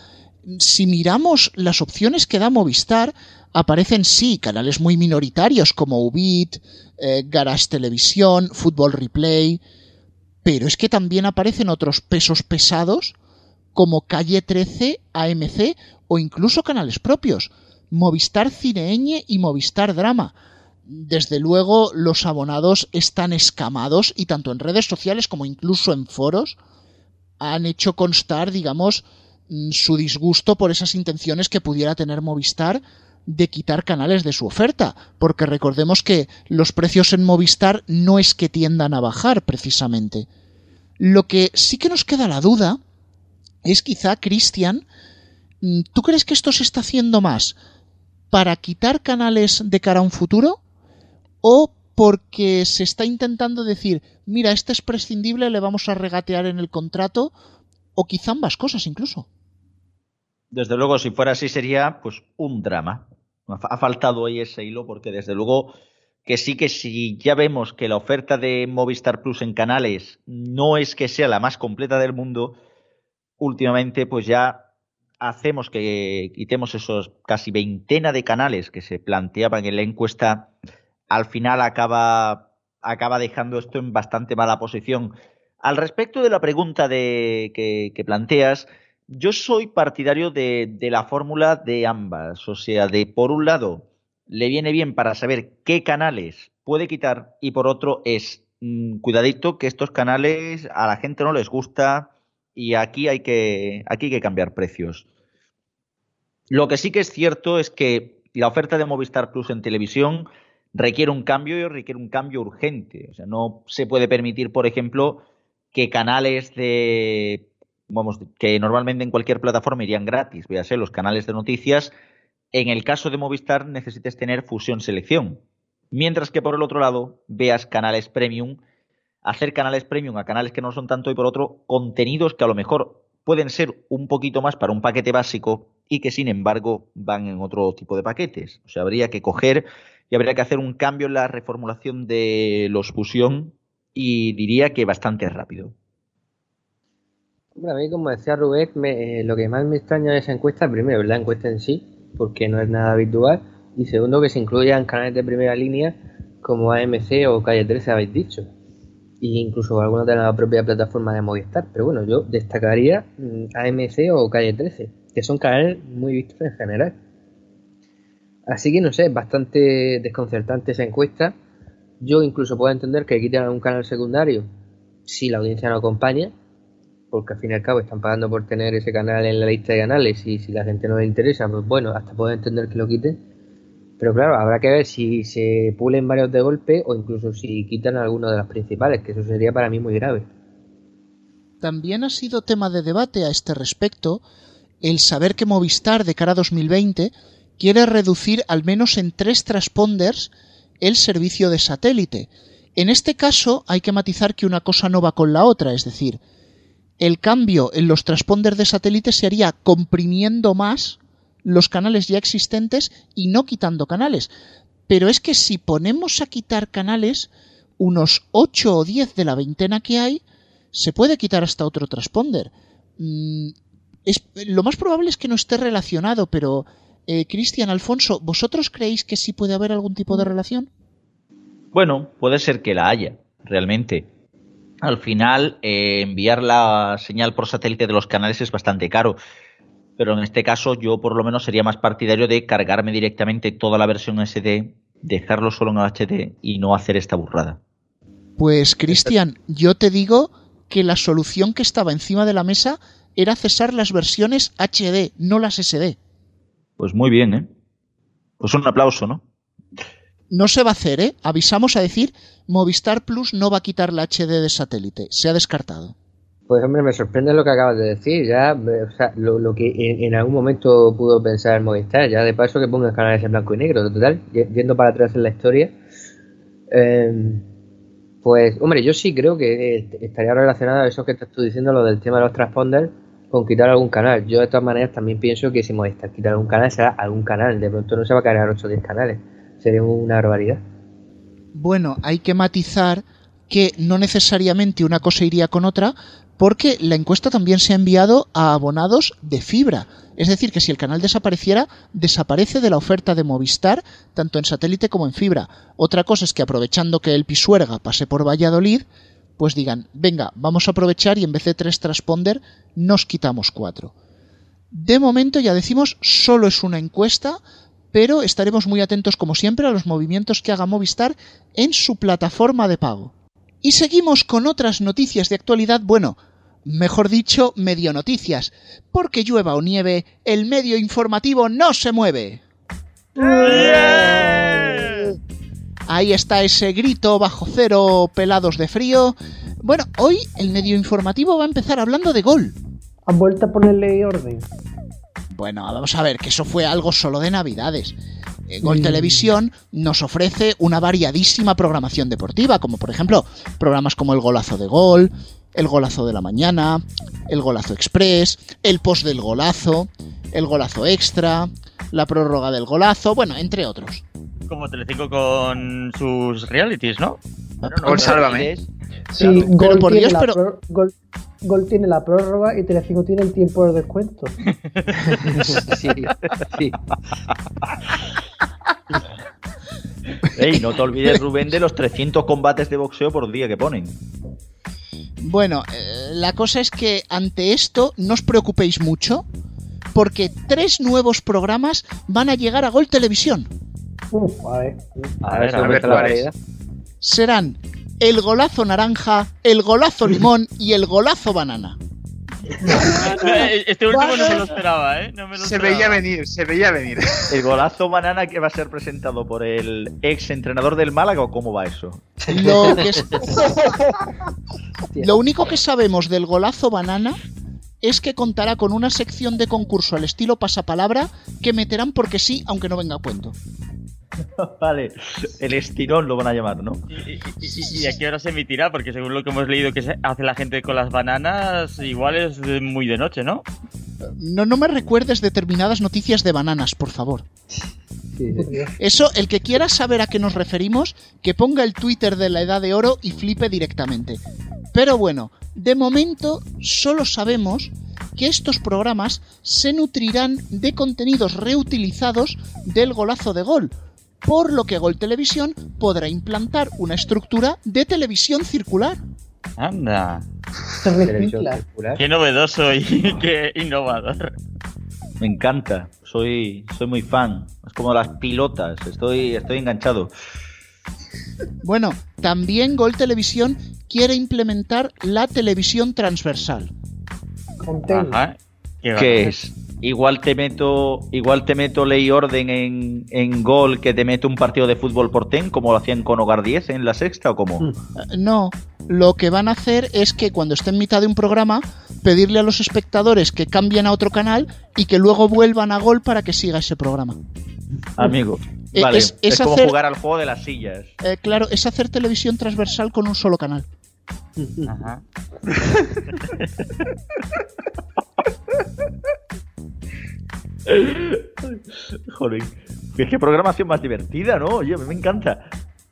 si miramos las opciones que da Movistar, aparecen sí canales muy minoritarios como Ubit, eh, Garage Televisión, Fútbol Replay, pero es que también aparecen otros pesos pesados como Calle 13, AMC o incluso canales propios, Movistar Cineeñe y Movistar Drama. Desde luego los abonados están escamados y tanto en redes sociales como incluso en foros han hecho constar, digamos, su disgusto por esas intenciones que pudiera tener Movistar de quitar canales de su oferta, porque recordemos que los precios en Movistar no es que tiendan a bajar precisamente. Lo que sí que nos queda la duda es quizá, Cristian, mm, ¿tú crees que esto se está haciendo más para quitar canales de cara a un futuro? ¿O porque se está intentando decir, mira, este es prescindible, le vamos a regatear en el contrato? ¿O quizá ambas cosas incluso? Desde luego, si fuera así, sería pues un drama. Ha faltado ahí ese hilo, porque desde luego que sí que si ya vemos que la oferta de Movistar Plus en canales no es que sea la más completa del mundo, últimamente pues ya hacemos que quitemos esos casi veintena de canales que se planteaban en la encuesta, al final acaba, acaba dejando esto en bastante mala posición. Al respecto de la pregunta de, que, planteas, yo soy partidario de, la fórmula de ambas. O sea, de por un lado, le viene bien para saber qué canales puede quitar y por otro es mm, cuidadito que estos canales a la gente no les gusta y aquí hay que aquí hay que cambiar precios. Lo que sí que es cierto es que la oferta de Movistar Plus en televisión requiere un cambio y requiere un cambio urgente. O sea, no se puede permitir, por ejemplo, que canales de vamos, que normalmente en cualquier plataforma irían gratis, véase los canales de noticias, en el caso de Movistar necesites tener fusión selección. Mientras que por el otro lado veas canales premium, hacer canales premium a canales que no son tanto y por otro contenidos que a lo mejor pueden ser un poquito más para un paquete básico y que sin embargo van en otro tipo de paquetes. O sea, habría que coger y habría que hacer un cambio en la reformulación de los fusión y diría que bastante rápido. Bueno, a mí, como decía Rubén, eh, lo que más me extraña de esa encuesta, primero, la encuesta en sí, porque no es nada habitual. Y segundo, que se incluyan canales de primera línea como AMC o Calle 13, habéis dicho. E incluso algunos de la propia plataforma de Movistar. Pero bueno, yo destacaría mm, AMC o Calle 13, que son canales muy vistos en general. Así que no sé, es bastante desconcertante esa encuesta. Yo incluso puedo entender que quiten un canal secundario si la audiencia no acompaña, porque al fin y al cabo están pagando por tener ese canal en la lista de canales y si la gente no le interesa, pues bueno, hasta puedo entender que lo quiten. Pero claro, habrá que ver si se pulen varios de golpe o incluso si quitan alguno de los principales, que eso sería para mí muy grave. También ha sido tema de debate a este respecto el saber que Movistar de cara a 2020 quiere reducir al menos en tres transponders el servicio de satélite. En este caso hay que matizar que una cosa no va con la otra, es decir, el cambio en los transponders de satélite se haría comprimiendo más los canales ya existentes y no quitando canales. Pero es que si ponemos a quitar canales, unos 8 o 10 de la veintena que hay, se puede quitar hasta otro transponder. Mm, es, lo más probable es que no esté relacionado, pero eh, Cristian, Alfonso, ¿vosotros creéis que sí puede haber algún tipo de relación? Bueno, puede ser que la haya, realmente al final eh, enviar la señal por satélite de los canales es bastante caro. Pero en este caso yo por lo menos sería más partidario de cargarme directamente toda la versión SD, dejarlo solo en HD y no hacer esta burrada. Pues Cristian, yo te digo que la solución que estaba encima de la mesa era cesar las versiones HD, no las SD. Pues muy bien, ¿eh? Pues un aplauso, ¿no? No se va a hacer, ¿eh? Avisamos a decir, Movistar Plus no va a quitar la HD de satélite, se ha descartado. Pues hombre, me sorprende lo que acabas de decir, ya, o sea, lo, que en, algún momento pudo pensar Movistar, ya de paso que ponga canales en blanco y negro, total, yendo para atrás en la historia. Em, pues, hombre, yo sí creo que estaría relacionado a eso que estás tú diciendo, lo del tema de los transponders, con quitar algún canal. Yo de todas maneras también pienso que si Movistar quita algún canal, será algún canal, de pronto no se va a cargar 8 o 10 canales sería una barbaridad. Bueno, hay que matizar que no necesariamente una cosa iría con otra, porque la encuesta también se ha enviado a abonados de fibra. Es decir, que si el canal desapareciera, desaparece de la oferta de Movistar, tanto en satélite como en fibra. Otra cosa es que aprovechando que el Pisuerga pase por Valladolid, pues digan, venga, vamos a aprovechar y en vez de tres transponder, nos quitamos cuatro. De momento ya decimos, solo es una encuesta, pero estaremos muy atentos como siempre a los movimientos que haga Movistar en su plataforma de pago. Y seguimos con otras noticias de actualidad, bueno, mejor dicho, medio noticias, porque llueva o nieve, el medio informativo no se mueve. Ahí está ese grito bajo cero, pelados de frío. Bueno, hoy el medio informativo va a empezar hablando de gol. ¿Han vuelto a ponerle orden? Bueno, vamos a ver, que eso fue algo solo de Navidades. Eh, Gol Televisión nos ofrece una variadísima programación deportiva, como por ejemplo programas como El Golazo de Gol, El Golazo de la Mañana, El Golazo Express, El Post del Golazo, El Golazo Extra, La Prórroga del Golazo, bueno, entre otros. Como Telecinco con sus realities, ¿no? Bueno, te sálvame. Sí. Gol, Pero por Dios, pero- Gol tiene la prórroga y Telecinco tiene el tiempo de descuento. Sí, sí. Ey, no te olvides, Rubén, de los 300 combates de boxeo por día que ponen. Bueno, eh, la cosa es que ante esto no os preocupéis mucho, porque tres nuevos programas van a llegar a Gol Televisión. Uf, a ver. A A ver, a ver. Serán el golazo naranja, el golazo limón y el golazo banana. Este último no me lo esperaba, ¿eh? No me lo Se esperaba. veía venir, se veía venir. ¿El golazo banana que va a ser presentado por el ex entrenador del Málaga o cómo va eso? Lo, que es- Lo único que sabemos del golazo banana es que contará con una sección de concurso al estilo pasapalabra que meterán porque sí, aunque no venga a cuento. Vale, el estirón lo van a llamar, ¿no? ¿Y, y- y- y a qué hora se emitirá? Porque según lo que hemos leído que se hace la gente con las bananas, igual es muy de noche, ¿no? No, no me recuerdes determinadas noticias de bananas, por favor. Sí, sí. Eso, el que quiera saber a qué nos referimos, que ponga el Twitter de la Edad de Oro y flipe directamente. Pero bueno, de momento solo sabemos que estos programas se nutrirán de contenidos reutilizados del golazo de gol, por lo que Gol Televisión podrá implantar una estructura de televisión circular. Anda. Qué novedoso y qué innovador. Me encanta, soy, soy muy fan. Es como las pilotas, estoy, estoy enganchado. Bueno, también Gol Televisión quiere implementar la televisión transversal. Ajá. Qué ¿Qué bárbaro. es? Igual te meto, igual te meto ley orden en, en gol que te meto un partido de fútbol por ten, como lo hacían con Hogar 10 en la sexta o cómo. Mm. Eh, No, lo que van a hacer es que cuando esté en mitad de un programa, pedirle a los espectadores que cambien a otro canal y que luego vuelvan a gol para que siga ese programa. Amigo. Eh, Vale, es- es, es como hacer- jugar al juego de las sillas. Eh, claro, es hacer televisión transversal con un solo canal. Ajá. Joder. Es que programación más divertida, ¿no? Oye, me encanta.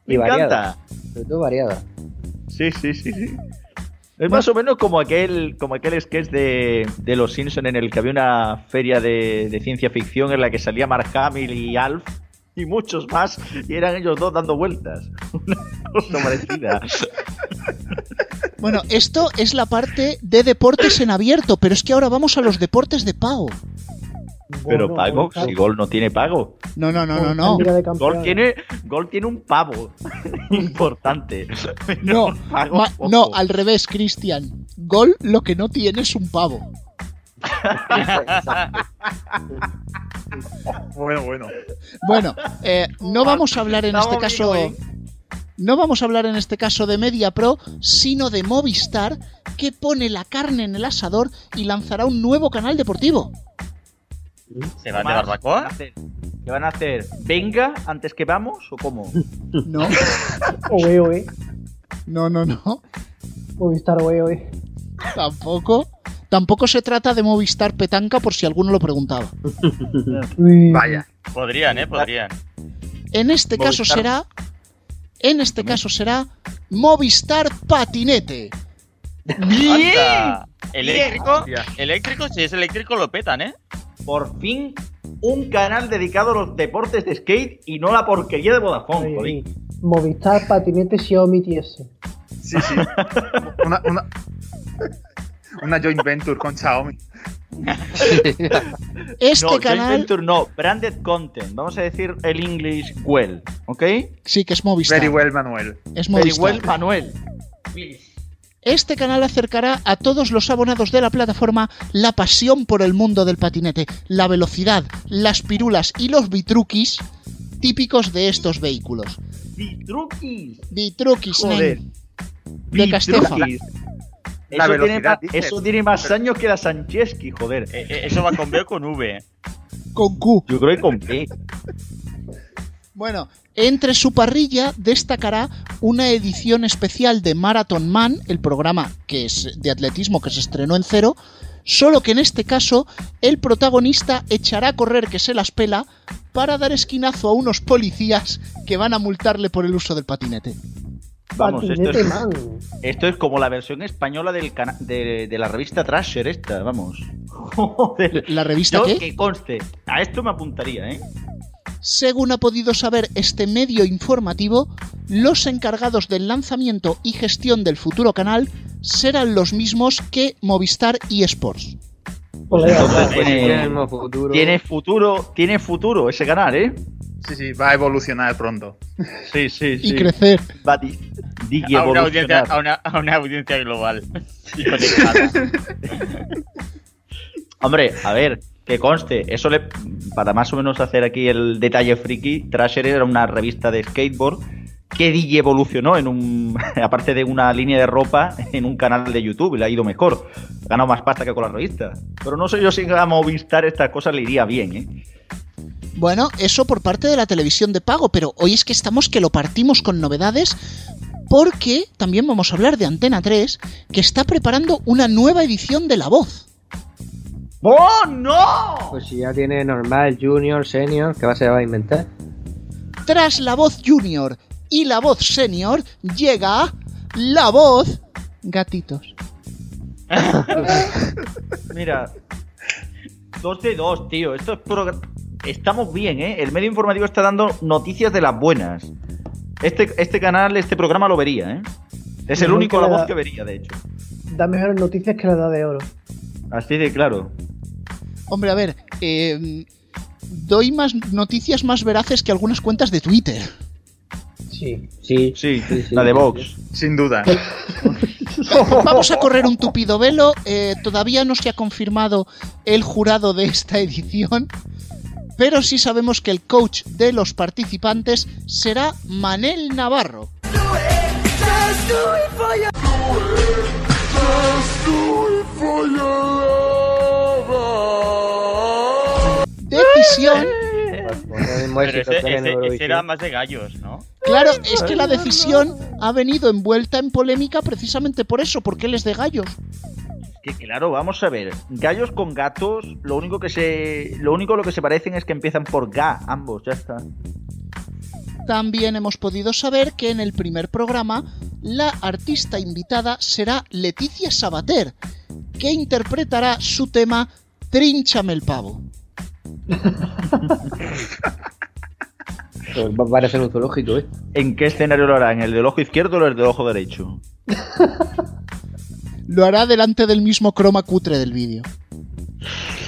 Me Y encanta. variada. Sobre todo variada. Sí, sí, sí, sí. Es más o menos como aquel, como aquel sketch de, de Los Simpson en el que había una feria de, de ciencia ficción en la que salía Mark Hamill y Alf y muchos más y eran ellos dos dando vueltas. Una cosa parecida. Bueno, esto es la parte de deportes en abierto, pero es que ahora vamos a los deportes de pago. Pero pago, si Gol no tiene pago. No, no, no, no, no. Gol tiene, Gol tiene un pavo importante. No, Pago ma- poco. no, al revés, Cristian. Gol lo que no tiene es un pavo. Bueno, bueno. Bueno, eh, no vamos a hablar en este caso. bien, No vamos a hablar en este caso de Media Pro, sino de Movistar, que pone la carne en el asador y lanzará un nuevo canal deportivo. ¿Se van de Más, ¿Qué van a barbacoa? hacer? ¿Qué van a hacer? ¿Venga antes que vamos o cómo? No, Oe, oe. no, no, no. Movistar, oe, oe. Tampoco. Tampoco se trata de Movistar Petanca por si alguno lo preguntaba. Vaya. Podrían, ¿eh? Podrían. En este caso será. En este caso será Movistar Patinete. Anda. ¿Eléctrico? Eléctrico, si es eléctrico lo petan, ¿eh? Por fin un canal dedicado a los deportes de skate y no la porquería de Vodafone. Oye. Movistar, patinete, Xiaomi TS. Sí, sí. Una, una, una joint venture con Xiaomi. Este no, joint canal venture no, branded content. Vamos a decir el English well, ¿ok? sí que es Movistar. Very well, Manuel. Es Very Movistar. well, Manuel. Este canal acercará a todos los abonados de la plataforma la pasión por el mundo del patinete, la velocidad, las pirulas y los bitruquis típicos de estos vehículos. Bitruquis. Bitruquis, Joder. nen. De Castefa. Bitrukis. La Eso, tiene, más, dices. eso tiene más años que la Sancheski, joder. Eh, eh, eso va con B o con V. Con Q. Yo creo que con B. Bueno, entre su parrilla destacará una edición especial de Marathon Man, el programa que es de atletismo que se estrenó en cero, solo que en este caso el protagonista echará a correr que se las pela para dar esquinazo a unos policías que van a multarle por el uso del patinete. Vamos, esto Patinete es, man. esto es como la versión española del cana- de, de la revista Trasher esta, vamos. Joder. ¿La revista Yo, qué? que conste, a esto me apuntaría, ¿eh? Según ha podido saber este medio informativo, los encargados del lanzamiento y gestión del futuro canal serán los mismos que Movistar y Sports. Entonces Pues tiene- futuro. Tiene futuro, ese canal, ¿eh? Sí, sí, va a evolucionar pronto. Sí, sí, Y crecer. Va a di- di- A una, audiencia, evolucionar. a, una, a una audiencia global. Y. Hombre, a ver, que conste, eso le, para más o menos hacer aquí el detalle friki, Trasher era una revista de skateboard que DJ evolucionó en un, aparte de una línea de ropa, en un canal de YouTube, le ha ido mejor. Ha ganado más pasta que con la revista. Pero no sé yo si a Movistar estas cosas le iría bien, ¿eh? Bueno, eso por parte de la televisión de pago, pero hoy es que estamos que lo partimos con novedades porque también vamos a hablar de Antena 3, que está preparando una nueva edición de La Voz. ¡Oh, no! Pues si ya tiene normal, junior, senior, ¿qué va se va a inventar? Tras La Voz Junior y La Voz Senior llega La Voz Gatitos. Mira, dos de dos, tío. Esto es progr- Estamos bien, ¿eh? El medio informativo está dando noticias de las buenas. Este, este canal, este programa lo vería, ¿eh? Es el único la- voz que vería, de hecho. Da mejores noticias que la edad de oro. Así de claro. Hombre, a ver, eh, doy más noticias más veraces que algunas cuentas de Twitter. Sí. Sí, Sí, sí, sí, la de sí, Vox. Sin duda. Vamos a correr un tupido velo. eh, todavía no se ha confirmado el jurado de esta edición. Pero sí sabemos que el coach de los participantes será Manel Navarro. Decisión. Pues el mismo Pero éxito ese, ese- ese Eurovisión. era más de gallos, ¿no? Claro, es que la decisión ha venido envuelta en polémica precisamente por eso, porque él es de gallos. Que claro, vamos a ver. Gallos con gatos, lo único que se. Lo único lo que se parecen es que empiezan por ga, ambos, ya está. También hemos podido saber que en el primer programa la artista invitada será Leticia Sabater, que interpretará su tema Trínchame el pavo. Pues va a parecer un zoológico, ¿eh? ¿En qué escenario lo hará? ¿En el del ojo izquierdo o el del ojo derecho? Lo hará delante del mismo croma cutre del vídeo.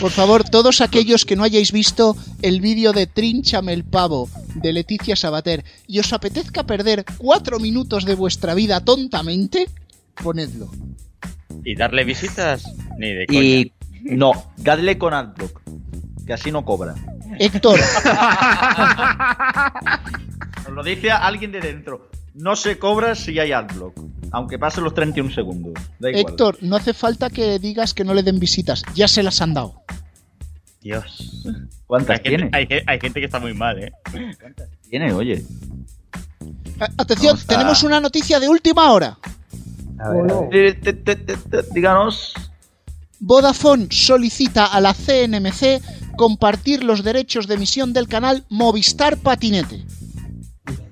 Por favor, todos aquellos que no hayáis visto el vídeo de Trínchame el pavo de Leticia Sabater y os apetezca perder cuatro minutos de vuestra vida tontamente, ponedlo. ¿Y darle visitas? Ni de coña. Y. No, dadle con Adblock. Que así no cobra. Héctor, Nos lo dice alguien de dentro. No se cobra si hay Adblock. Aunque pasen los 31 segundos. Da igual. Héctor, no hace falta que digas que no le den visitas, ya se las han dado. Dios. ¿Cuántas Hay gente, tiene? hay, ge- hay gente que está muy mal, ¿eh? Tiene, oye. Atención, No, tenemos una noticia de última hora. A ver, a ver. Díganos. Vodafone solicita a la CNMC compartir los derechos de emisión del canal Movistar Patinete.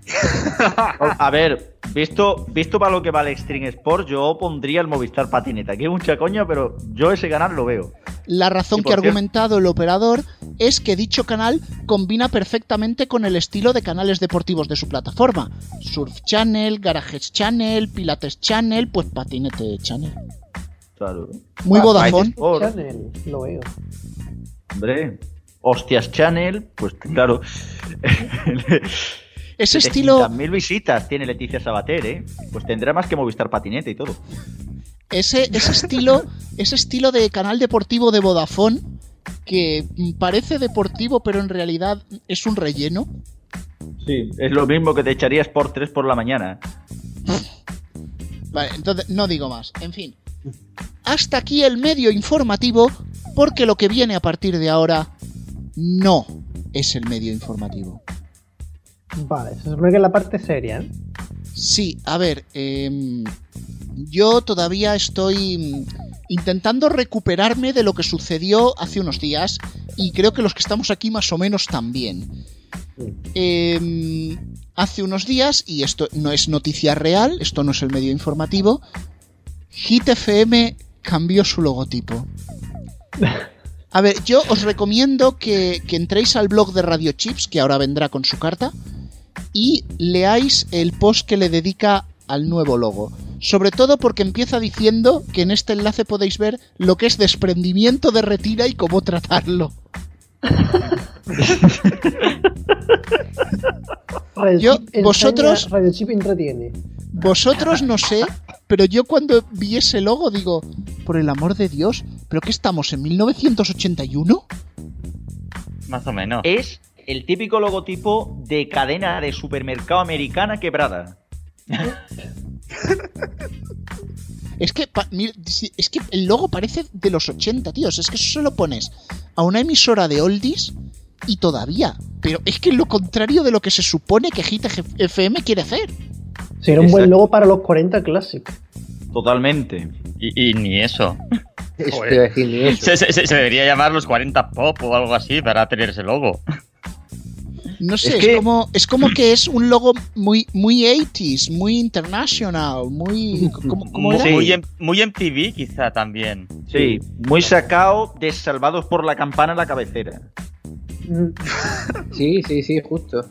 A ver, visto, visto para lo que vale Extreme Sports, yo pondría el Movistar Patineta. Aquí hay mucha coña, pero yo ese canal lo veo. La razón que ha argumentado el operador es que dicho canal combina perfectamente con el estilo de canales deportivos de su plataforma. Surf Channel, Garages Channel, Pilates Channel, pues Patinete Channel. Claro. Muy Ah, Vodafone. Sport, Channel, lo veo. Hombre. Hostias Channel, pues claro. Ese estilo, mil visitas tiene Leticia Sabater, ¿eh? Pues tendrá más que Movistar Patinete y todo. ese, ese estilo, ese estilo de canal deportivo de Vodafone que parece deportivo pero en realidad es un relleno. Sí, es lo mismo que te echarías por 3 por la mañana. Vale, entonces no digo más. En fin. Hasta aquí el medio informativo, porque lo que viene a partir de ahora no es el medio informativo. Vale, se supone que es la parte seria. ¿eh? Sí, a ver, em, yo todavía estoy mm, intentando recuperarme de lo que sucedió hace unos días y creo que los que estamos aquí más o menos también. Em, hace unos días, y esto no es noticia real, esto no es el medio informativo, Hit FM cambió su logotipo. A ver, yo os recomiendo que, que entréis al blog de Radio Chips, que ahora vendrá con su carta, y leáis el post que le dedica al nuevo logo. Sobre todo porque empieza diciendo que en este enlace podéis ver lo que es desprendimiento de retira y cómo tratarlo. Yo- vosotros- Radio Chip entretiene. Vosotros no sé, pero yo cuando vi ese logo digo, por el amor de Dios, ¿pero qué estamos en 1981? Más o menos. Es el típico logotipo de cadena de supermercado americana quebrada. Es que, pa- mi- si- es que el logo parece de los 80, tíos. Es que eso se lo pones a una emisora de oldies y todavía. Pero es que es lo contrario de lo que se supone que Hit FM quiere hacer. Sería un buen logo para los 40 Classic. Totalmente. Y, y ni eso. Decir ni se debería llamar los 40 Pop o algo así para tener ese logo. No sé, Es es, que- como, es como que es un logo muy, muy 80s, muy international, muy... ¿Cómo, cómo era? Sí. Muy, en, muy MTV quizá también. Sí, muy sacado de Salvados por la Campana en la cabecera. Sí, sí, sí, justo.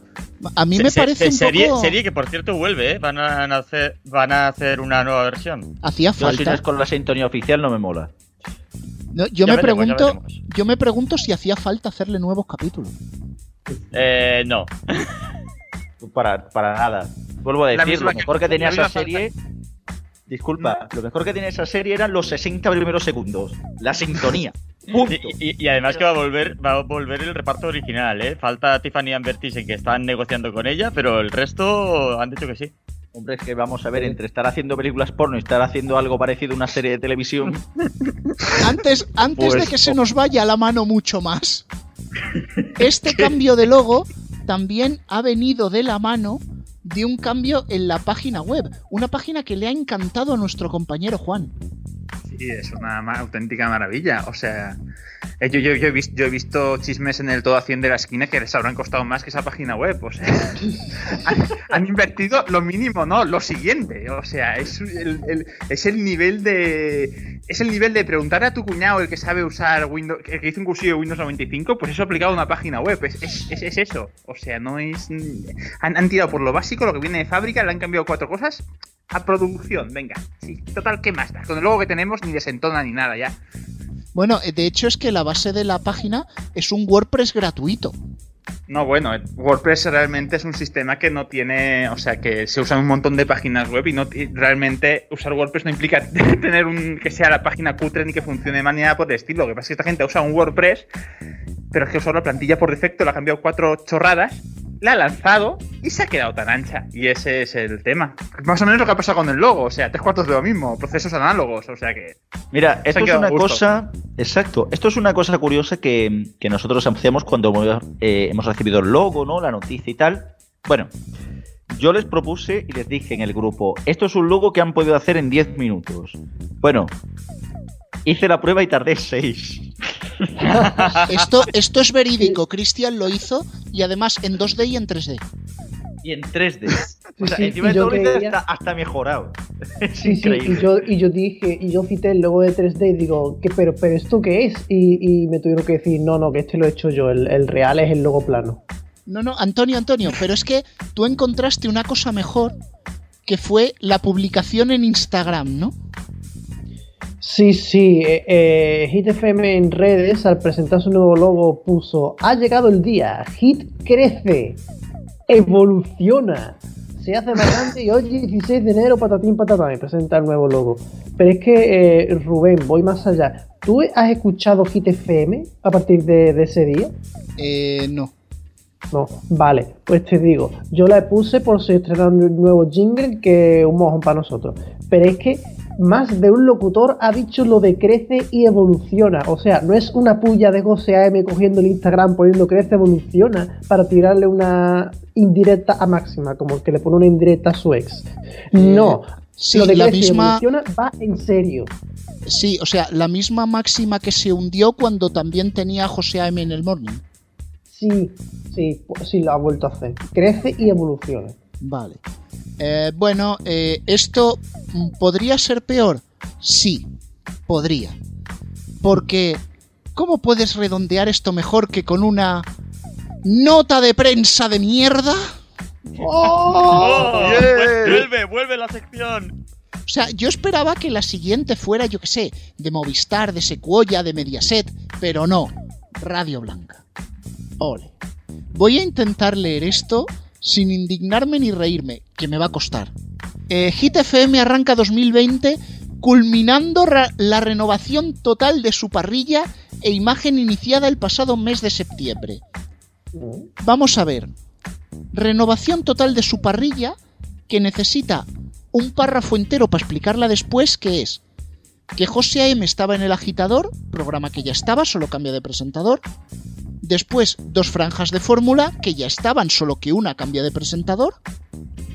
A mí Se- me se- parece se- un serie, poco... serie que por cierto vuelve, ¿eh? Van a hacer, van a hacer una nueva versión. Hacía Yo si no falta. es con la sintonía oficial no me mola. No, yo, Ya me veremos, pregunto, yo me pregunto si hacía falta hacerle nuevos capítulos. Eh, no. Para, para nada. Vuelvo a decir, lo mejor que tenía esa serie... Disculpa, lo mejor que tenía esa serie eran los 60 primeros segundos. La sintonía. Punto. Y, y- y además que va a volver, va a volver el reparto original, ¿eh? Falta Tiffany Amber Thyssen, que están negociando con ella, pero el resto han dicho que sí. Hombre, es que vamos a ver, entre estar haciendo películas porno y estar haciendo algo parecido a una serie de televisión... Antes, antes Pues, de que se nos vaya la mano mucho más, este cambio de logo también ha venido de la mano de un cambio en la página web. Una página que le ha encantado a nuestro compañero Juan. Sí, es una auténtica maravilla. O sea, eh, yo, yo, he visto, yo he visto chismes en el todo a 100 de la esquina que les habrán costado más que esa página web. O sea, han, invertido lo mínimo, no, lo siguiente. O sea, es el, es el nivel de. Es el nivel de preguntar a tu cuñado, el que sabe usar Windows, el que hizo un cursillo de Windows 95, pues eso aplicado a una página web. Es, es, es- es eso. O sea, no es. Han, tirado por lo básico, lo que viene de fábrica, le han cambiado cuatro cosas a producción. Venga, sí, total, ¿qué más? Con el logo que tenemos ni desentona ni nada ya. Bueno, eh, de hecho es que la base de la página es un WordPress gratuito. No, bueno, el WordPress realmente es un sistema que no tiene, o sea, que se usa un montón de páginas web y no realmente usar WordPress no implica tener un que sea la página cutre ni que funcione de manera por el estilo. Lo que pasa es que esta gente usa un WordPress, pero es que usa la plantilla por defecto, le ha cambiado cuatro chorradas, la ha lanzado y se ha quedado tan ancha. Y ese es el tema. Más o menos lo que ha pasado con el logo, o sea, tres cuartos de lo mismo, procesos análogos, o sea que Mira, esto es una cosa. Exacto. Esto es una cosa curiosa que, que nosotros hacemos cuando eh, hemos recibido el logo, ¿no? La noticia y tal. Bueno, yo les propuse y les dije en el grupo: esto es un logo que han podido hacer en 10 minutos. Bueno, hice la prueba y tardé 6. Esto, esto es verídico. Cristian lo hizo y además en 2D y en 3D. Y en 3D. O sea, sí, encima y de creía- hasta, hasta mejorado. Es Sí, sí, increíble. y yo, y yo dije, y yo cité el logo de 3D y digo, ¿qué, pero, pero ¿esto qué es? Y, y me tuvieron que decir, no, no, que este lo he hecho yo, el, el real es el logo plano. No, no, Antonio, Antonio, pero es que tú encontraste una cosa mejor que fue la publicación en Instagram, ¿no? Sí, sí, eh, eh, Hit FM en redes al presentar su nuevo logo puso, ha llegado el día, Hit crece, evoluciona, se hace más grande y hoy 16 de enero patatín patatán y presenta el nuevo logo. Pero es que, eh, Rubén, voy más allá. ¿Tú has escuchado Hit FM a partir de, de ese día? Eh, no. No, vale, pues te digo, yo la puse por si estrenan un nuevo jingle que un mojón para nosotros. pero es que más de un locutor ha dicho lo de crece y evoluciona. O sea, no es una puya de José AM cogiendo el Instagram poniendo crece, evoluciona para tirarle una indirecta a Máxima, como el que le pone una indirecta a su ex. No, Sí, lo de la crece y evoluciona va en serio. Sí, o sea, la misma máxima que se hundió cuando también tenía a José A.M. en el morning. Sí, sí, pues sí lo ha vuelto a hacer. Crece y evoluciona. Vale. Eh, bueno, eh, esto podría ser peor. Sí, podría. Porque, ¿cómo puedes redondear esto mejor que con una nota de prensa de mierda? ¡Oh! Pues vuelve, vuelve la sección. O sea, yo esperaba que la siguiente fuera, yo qué sé, de Movistar, de Secuoya, de Mediaset, pero no, Radio Blanca. Ole. Voy a intentar leer esto sin indignarme ni reírme, que me va a costar. Eh, Hit FM arranca 2020 culminando la renovación total de su parrilla e imagen iniciada el pasado mes de septiembre. Vamos a ver. Renovación total de su parrilla que necesita un párrafo entero para explicarla después, que es que José A.M. estaba en el agitador, programa que ya estaba, solo cambia de presentador. Después, dos franjas de fórmula, que ya estaban, solo que una cambia de presentador.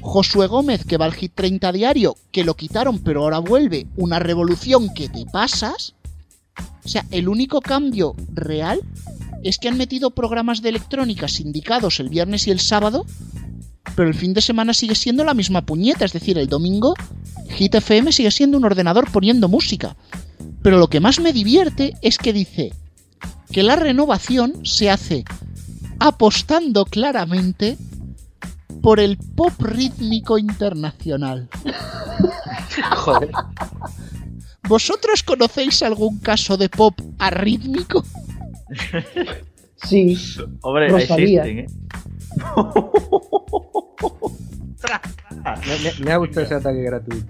Josué Gómez, que va al Hit 30 diario, que lo quitaron, pero ahora vuelve. Una revolución que te pasas. O sea, el único cambio real es que han metido programas de electrónica sindicados el viernes y el sábado, pero el fin de semana sigue siendo la misma puñeta, es decir, el domingo Hit FM sigue siendo un ordenador poniendo música. Pero lo que más me divierte es que dice que la renovación se hace apostando claramente por el pop rítmico internacional. Joder. ¿Vosotros conocéis algún caso de pop arrítmico? Sí, Hombre, Rosalía. existen, ¿eh? Me, me- me ha gustado ese ataque gratuito.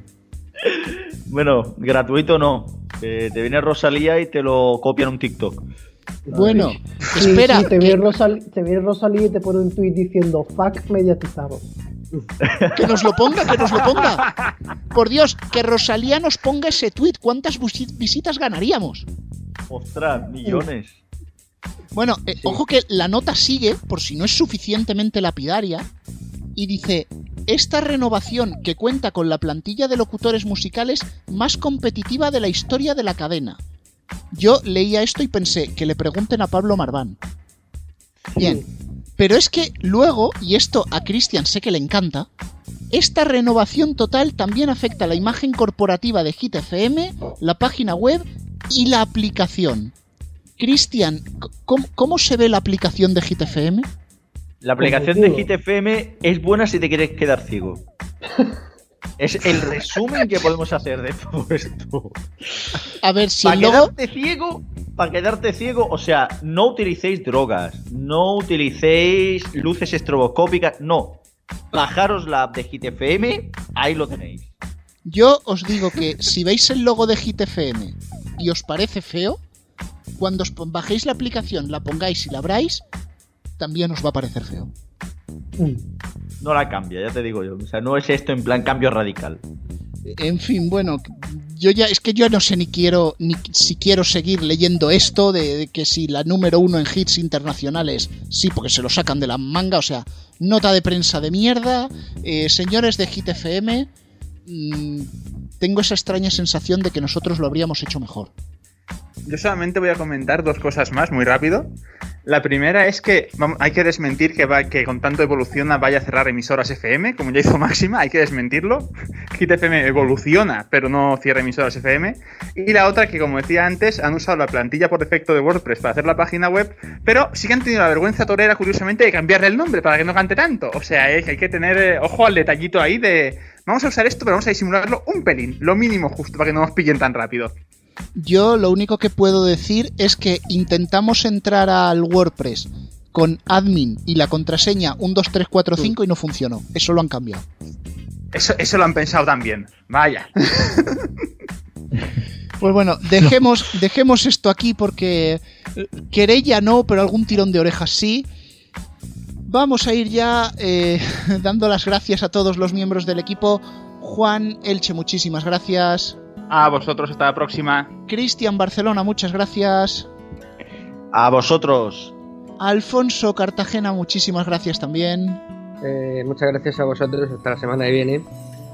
Bueno, gratuito no. Eh, te viene Rosalía y te lo copian un TikTok. Bueno, Sí, espera, sí, te, que- viene Rosal- te viene Rosalía y te pone un tweet diciendo fuck mediatizado. Que nos lo ponga, que nos lo ponga. Por Dios, que Rosalía nos ponga ese tweet. ¿Cuántas visitas ganaríamos? Ostras, millones. Bueno, eh, ojo que la nota sigue, por si no es suficientemente lapidaria, y dice, esta renovación que cuenta con la plantilla de locutores musicales más competitiva de la historia de la cadena. Yo leía esto y pensé que le pregunten a Pablo Marván. Bien, pero es que luego, y esto a Cristian sé que le encanta, esta renovación total también afecta la imagen corporativa de Hit FM, la página web y la aplicación. Cristian, ¿cómo, cómo se ve la aplicación de Hit FM? La aplicación de Hit FM es buena si te quieres quedar ciego. Es el resumen que podemos hacer de todo esto. A ver, si Para el logo... quedarte ciego, para quedarte ciego, o sea, no utilicéis drogas, no utilicéis luces estroboscópicas, no. Bajaros la app de Hit FM, ahí lo tenéis. Yo os digo que si veis el logo de Hit FM y os parece feo, cuando os bajéis la aplicación, la pongáis y la abráis, también os va a parecer feo. No la cambia, ya te digo yo. O sea, no es esto en plan cambio radical. En fin, bueno, yo ya es que yo no sé ni quiero ni si quiero seguir leyendo esto de, de que si la número uno en hits internacionales, sí, porque se lo sacan de la manga, o sea, nota de prensa de mierda, eh, señores de Hit FM, mm, tengo esa extraña sensación de que nosotros lo habríamos hecho mejor. Yo solamente voy a comentar dos cosas más muy rápido. La primera es que hay que desmentir que, con tanto evoluciona vaya a cerrar emisoras FM, como ya hizo Máxima, hay que desmentirlo. Hit FM evoluciona, pero no cierra emisoras FM. Y la otra que, como decía antes, han usado la plantilla por defecto de WordPress para hacer la página web, pero sí que han tenido la vergüenza torera, curiosamente, de cambiarle el nombre para que no cante tanto. O sea, hay que tener eh, ojo al detallito ahí de... Vamos a usar esto, pero vamos a disimularlo un pelín, lo mínimo justo, para que no nos pillen tan rápido. Yo lo único que puedo decir es que intentamos entrar al WordPress con admin y la contraseña 12345 y no funcionó. Eso lo han cambiado. Eso, eso lo han pensado también. Vaya. Pues bueno, dejemos, dejemos esto aquí porque eh, querella no, pero algún tirón de orejas sí. Vamos a ir ya eh, dando las gracias a todos los miembros del equipo Juan Elche, muchísimas gracias. A vosotros, hasta la próxima. Cristian Barcelona, muchas gracias. A vosotros. Alfonso Cartagena, muchísimas gracias también. Eh, muchas gracias a vosotros, hasta la semana que viene.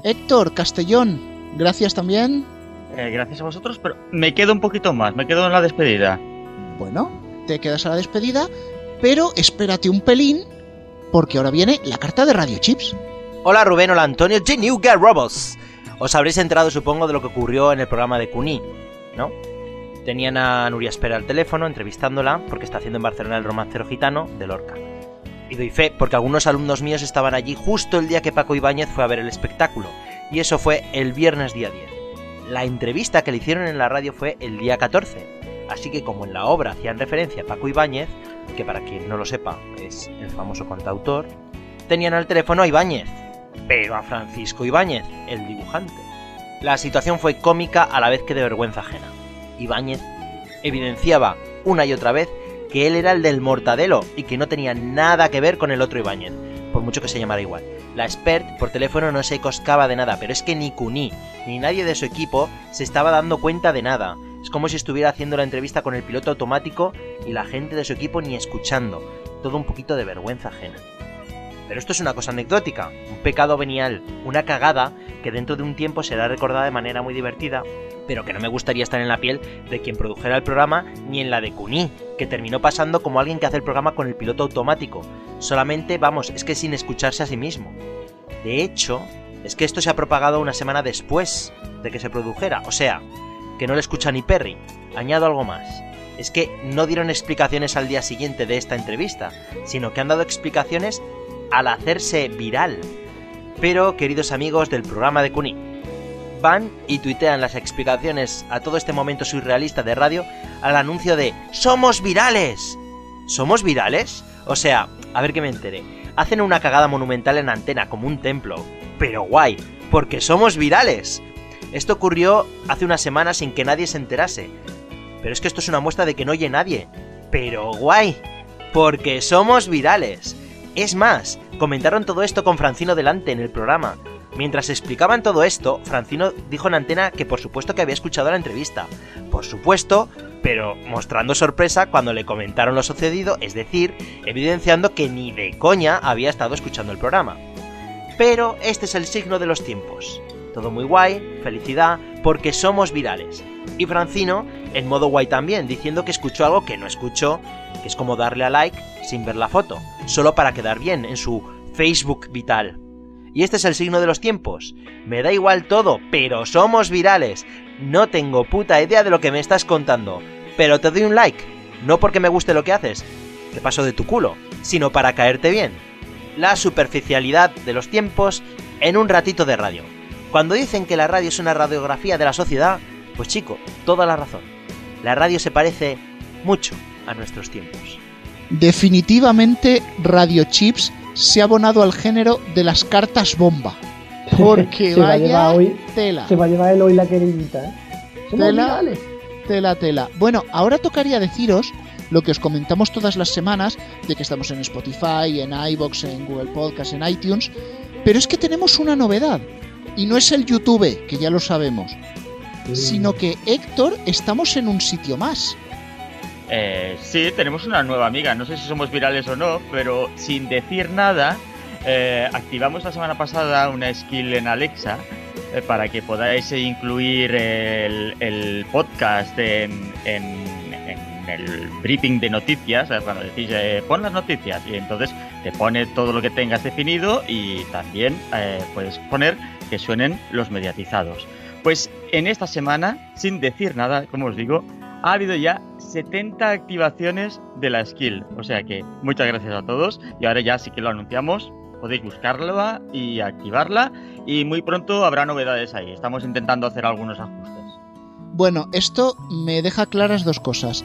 Héctor Castellón, gracias también. Eh, gracias a vosotros, pero me quedo un poquito más, me quedo en la despedida. Bueno, te quedas a la despedida, pero espérate un pelín, porque ahora viene la carta de Radio Chips. Hola Rubén, hola Antonio, The New Girl Robots. Os habréis enterado, supongo, de lo que ocurrió en el programa de Cuní, ¿no? Tenían a Nuria Espera al teléfono, entrevistándola, porque está haciendo en Barcelona el romancero gitano de Lorca. Y doy fe, porque algunos alumnos míos estaban allí justo el día que Paco Ibáñez fue a ver el espectáculo, y eso fue el viernes día 10. La entrevista que le hicieron en la radio fue el día 14, así que como en la obra hacían referencia a Paco Ibáñez, que para quien no lo sepa es el famoso cantautor, tenían al teléfono a Ibáñez, pero a Francisco Ibáñez, el dibujante. La situación fue cómica a la vez que de vergüenza ajena. Ibáñez evidenciaba una y otra vez que él era el del mortadelo y que no tenía nada que ver con el otro Ibáñez, por mucho que se llamara igual. La expert por teléfono no se coscaba de nada, pero es que ni Cuní ni nadie de su equipo se estaba dando cuenta de nada. Es como si estuviera haciendo la entrevista con el piloto automático y la gente de su equipo ni escuchando. Todo un poquito de vergüenza ajena. Pero esto es una cosa anecdótica, un pecado venial, una cagada que dentro de un tiempo será recordada de manera muy divertida, pero que no me gustaría estar en la piel de quien produjera el programa ni en la de Cuní, que terminó pasando como alguien que hace el programa con el piloto automático. Solamente, vamos, es que sin escucharse a sí mismo. De hecho, es que esto se ha propagado una semana después de que se produjera, o sea, que no le escucha ni Perry. Añado algo más. Es que no dieron explicaciones al día siguiente de esta entrevista, sino que han dado explicaciones al hacerse viral. Pero, queridos amigos del programa de Cuní, van y tuitean las explicaciones a todo este momento surrealista de radio al anuncio de ¡Somos virales! ¿Somos virales? O sea, a ver que me enteré. Hacen una cagada monumental en antena, como un templo. Pero guay, porque somos virales. Esto ocurrió hace una semana sin que nadie se enterase. Pero es que esto es una muestra de que no oye nadie. Pero guay, porque somos virales. Es más, comentaron todo esto con Francino delante en el programa. Mientras explicaban todo esto, Francino dijo en antena que por supuesto que había escuchado la entrevista. Por supuesto, pero mostrando sorpresa cuando le comentaron lo sucedido, es decir, evidenciando que ni de coña había estado escuchando el programa. Pero este es el signo de los tiempos. Todo muy guay, felicidad, porque somos virales. Y Francino, en modo guay también, diciendo que escuchó algo que no escuchó, que es como darle a like sin ver la foto, solo para quedar bien en su Facebook vital. Y este es el signo de los tiempos. Me da igual todo, pero somos virales. No tengo puta idea de lo que me estás contando, pero te doy un like, no porque me guste lo que haces, te paso de tu culo, sino para caerte bien. La superficialidad de los tiempos en un ratito de radio. Cuando dicen que la radio es una radiografía de la sociedad, pues chico, toda la razón. La radio se parece mucho a nuestros tiempos. Definitivamente Radio Chips se ha abonado al género de las cartas bomba. Porque se va a hoy, tela. Se va a llevar el hoy la queridita, ¿eh? Tela. Tela, tela. Bueno, ahora tocaría deciros lo que os comentamos todas las semanas, de que estamos en Spotify, en iBox, en Google Podcast, en iTunes, pero es que tenemos una novedad, y no es el YouTube, que ya lo sabemos, sino que Héctor estamos en un sitio más. Eh, sí, tenemos una nueva amiga. No sé si somos virales o no, pero sin decir nada, eh, activamos la semana pasada una skill en Alexa eh, para que podáis incluir el, podcast en, el briefing de noticias. Cuando decís, eh, pon las noticias, y entonces te pone todo lo que tengas definido y también puedes poner que suenen los mediatizados. Pues en esta semana, sin decir nada, como os digo, ha habido ya 70 activaciones de la skill. O sea que muchas gracias a todos y ahora ya sí que lo anunciamos. Podéis buscarla y activarla y muy pronto habrá novedades ahí. Estamos intentando hacer algunos ajustes. Bueno, esto me deja claras dos cosas.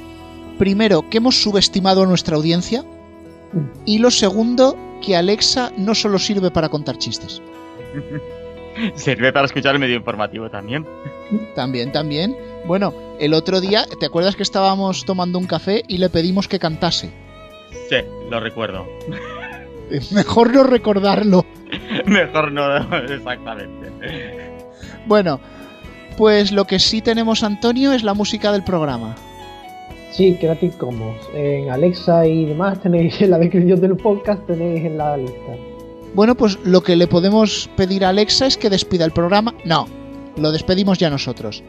Primero, que hemos subestimado a nuestra audiencia. Y lo segundo, que Alexa no solo sirve para contar chistes. Sirve para escuchar el medio informativo también. También, también. Bueno, el otro día, ¿te acuerdas que estábamos tomando un café y le pedimos que cantase? Sí, lo recuerdo. Mejor no recordarlo. Mejor no, exactamente. Bueno, pues lo que sí tenemos, Antonio, es la música del programa. Sí, Creative Commons. En Alexa y demás tenéis en la descripción del podcast, tenéis en la lista. Bueno, pues lo que le podemos pedir a Alexa es que despida el programa. No, lo despedimos ya nosotros.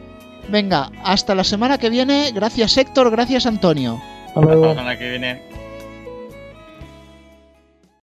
Venga, hasta la semana que viene. Gracias Héctor, gracias Antonio. Hasta. La semana que viene.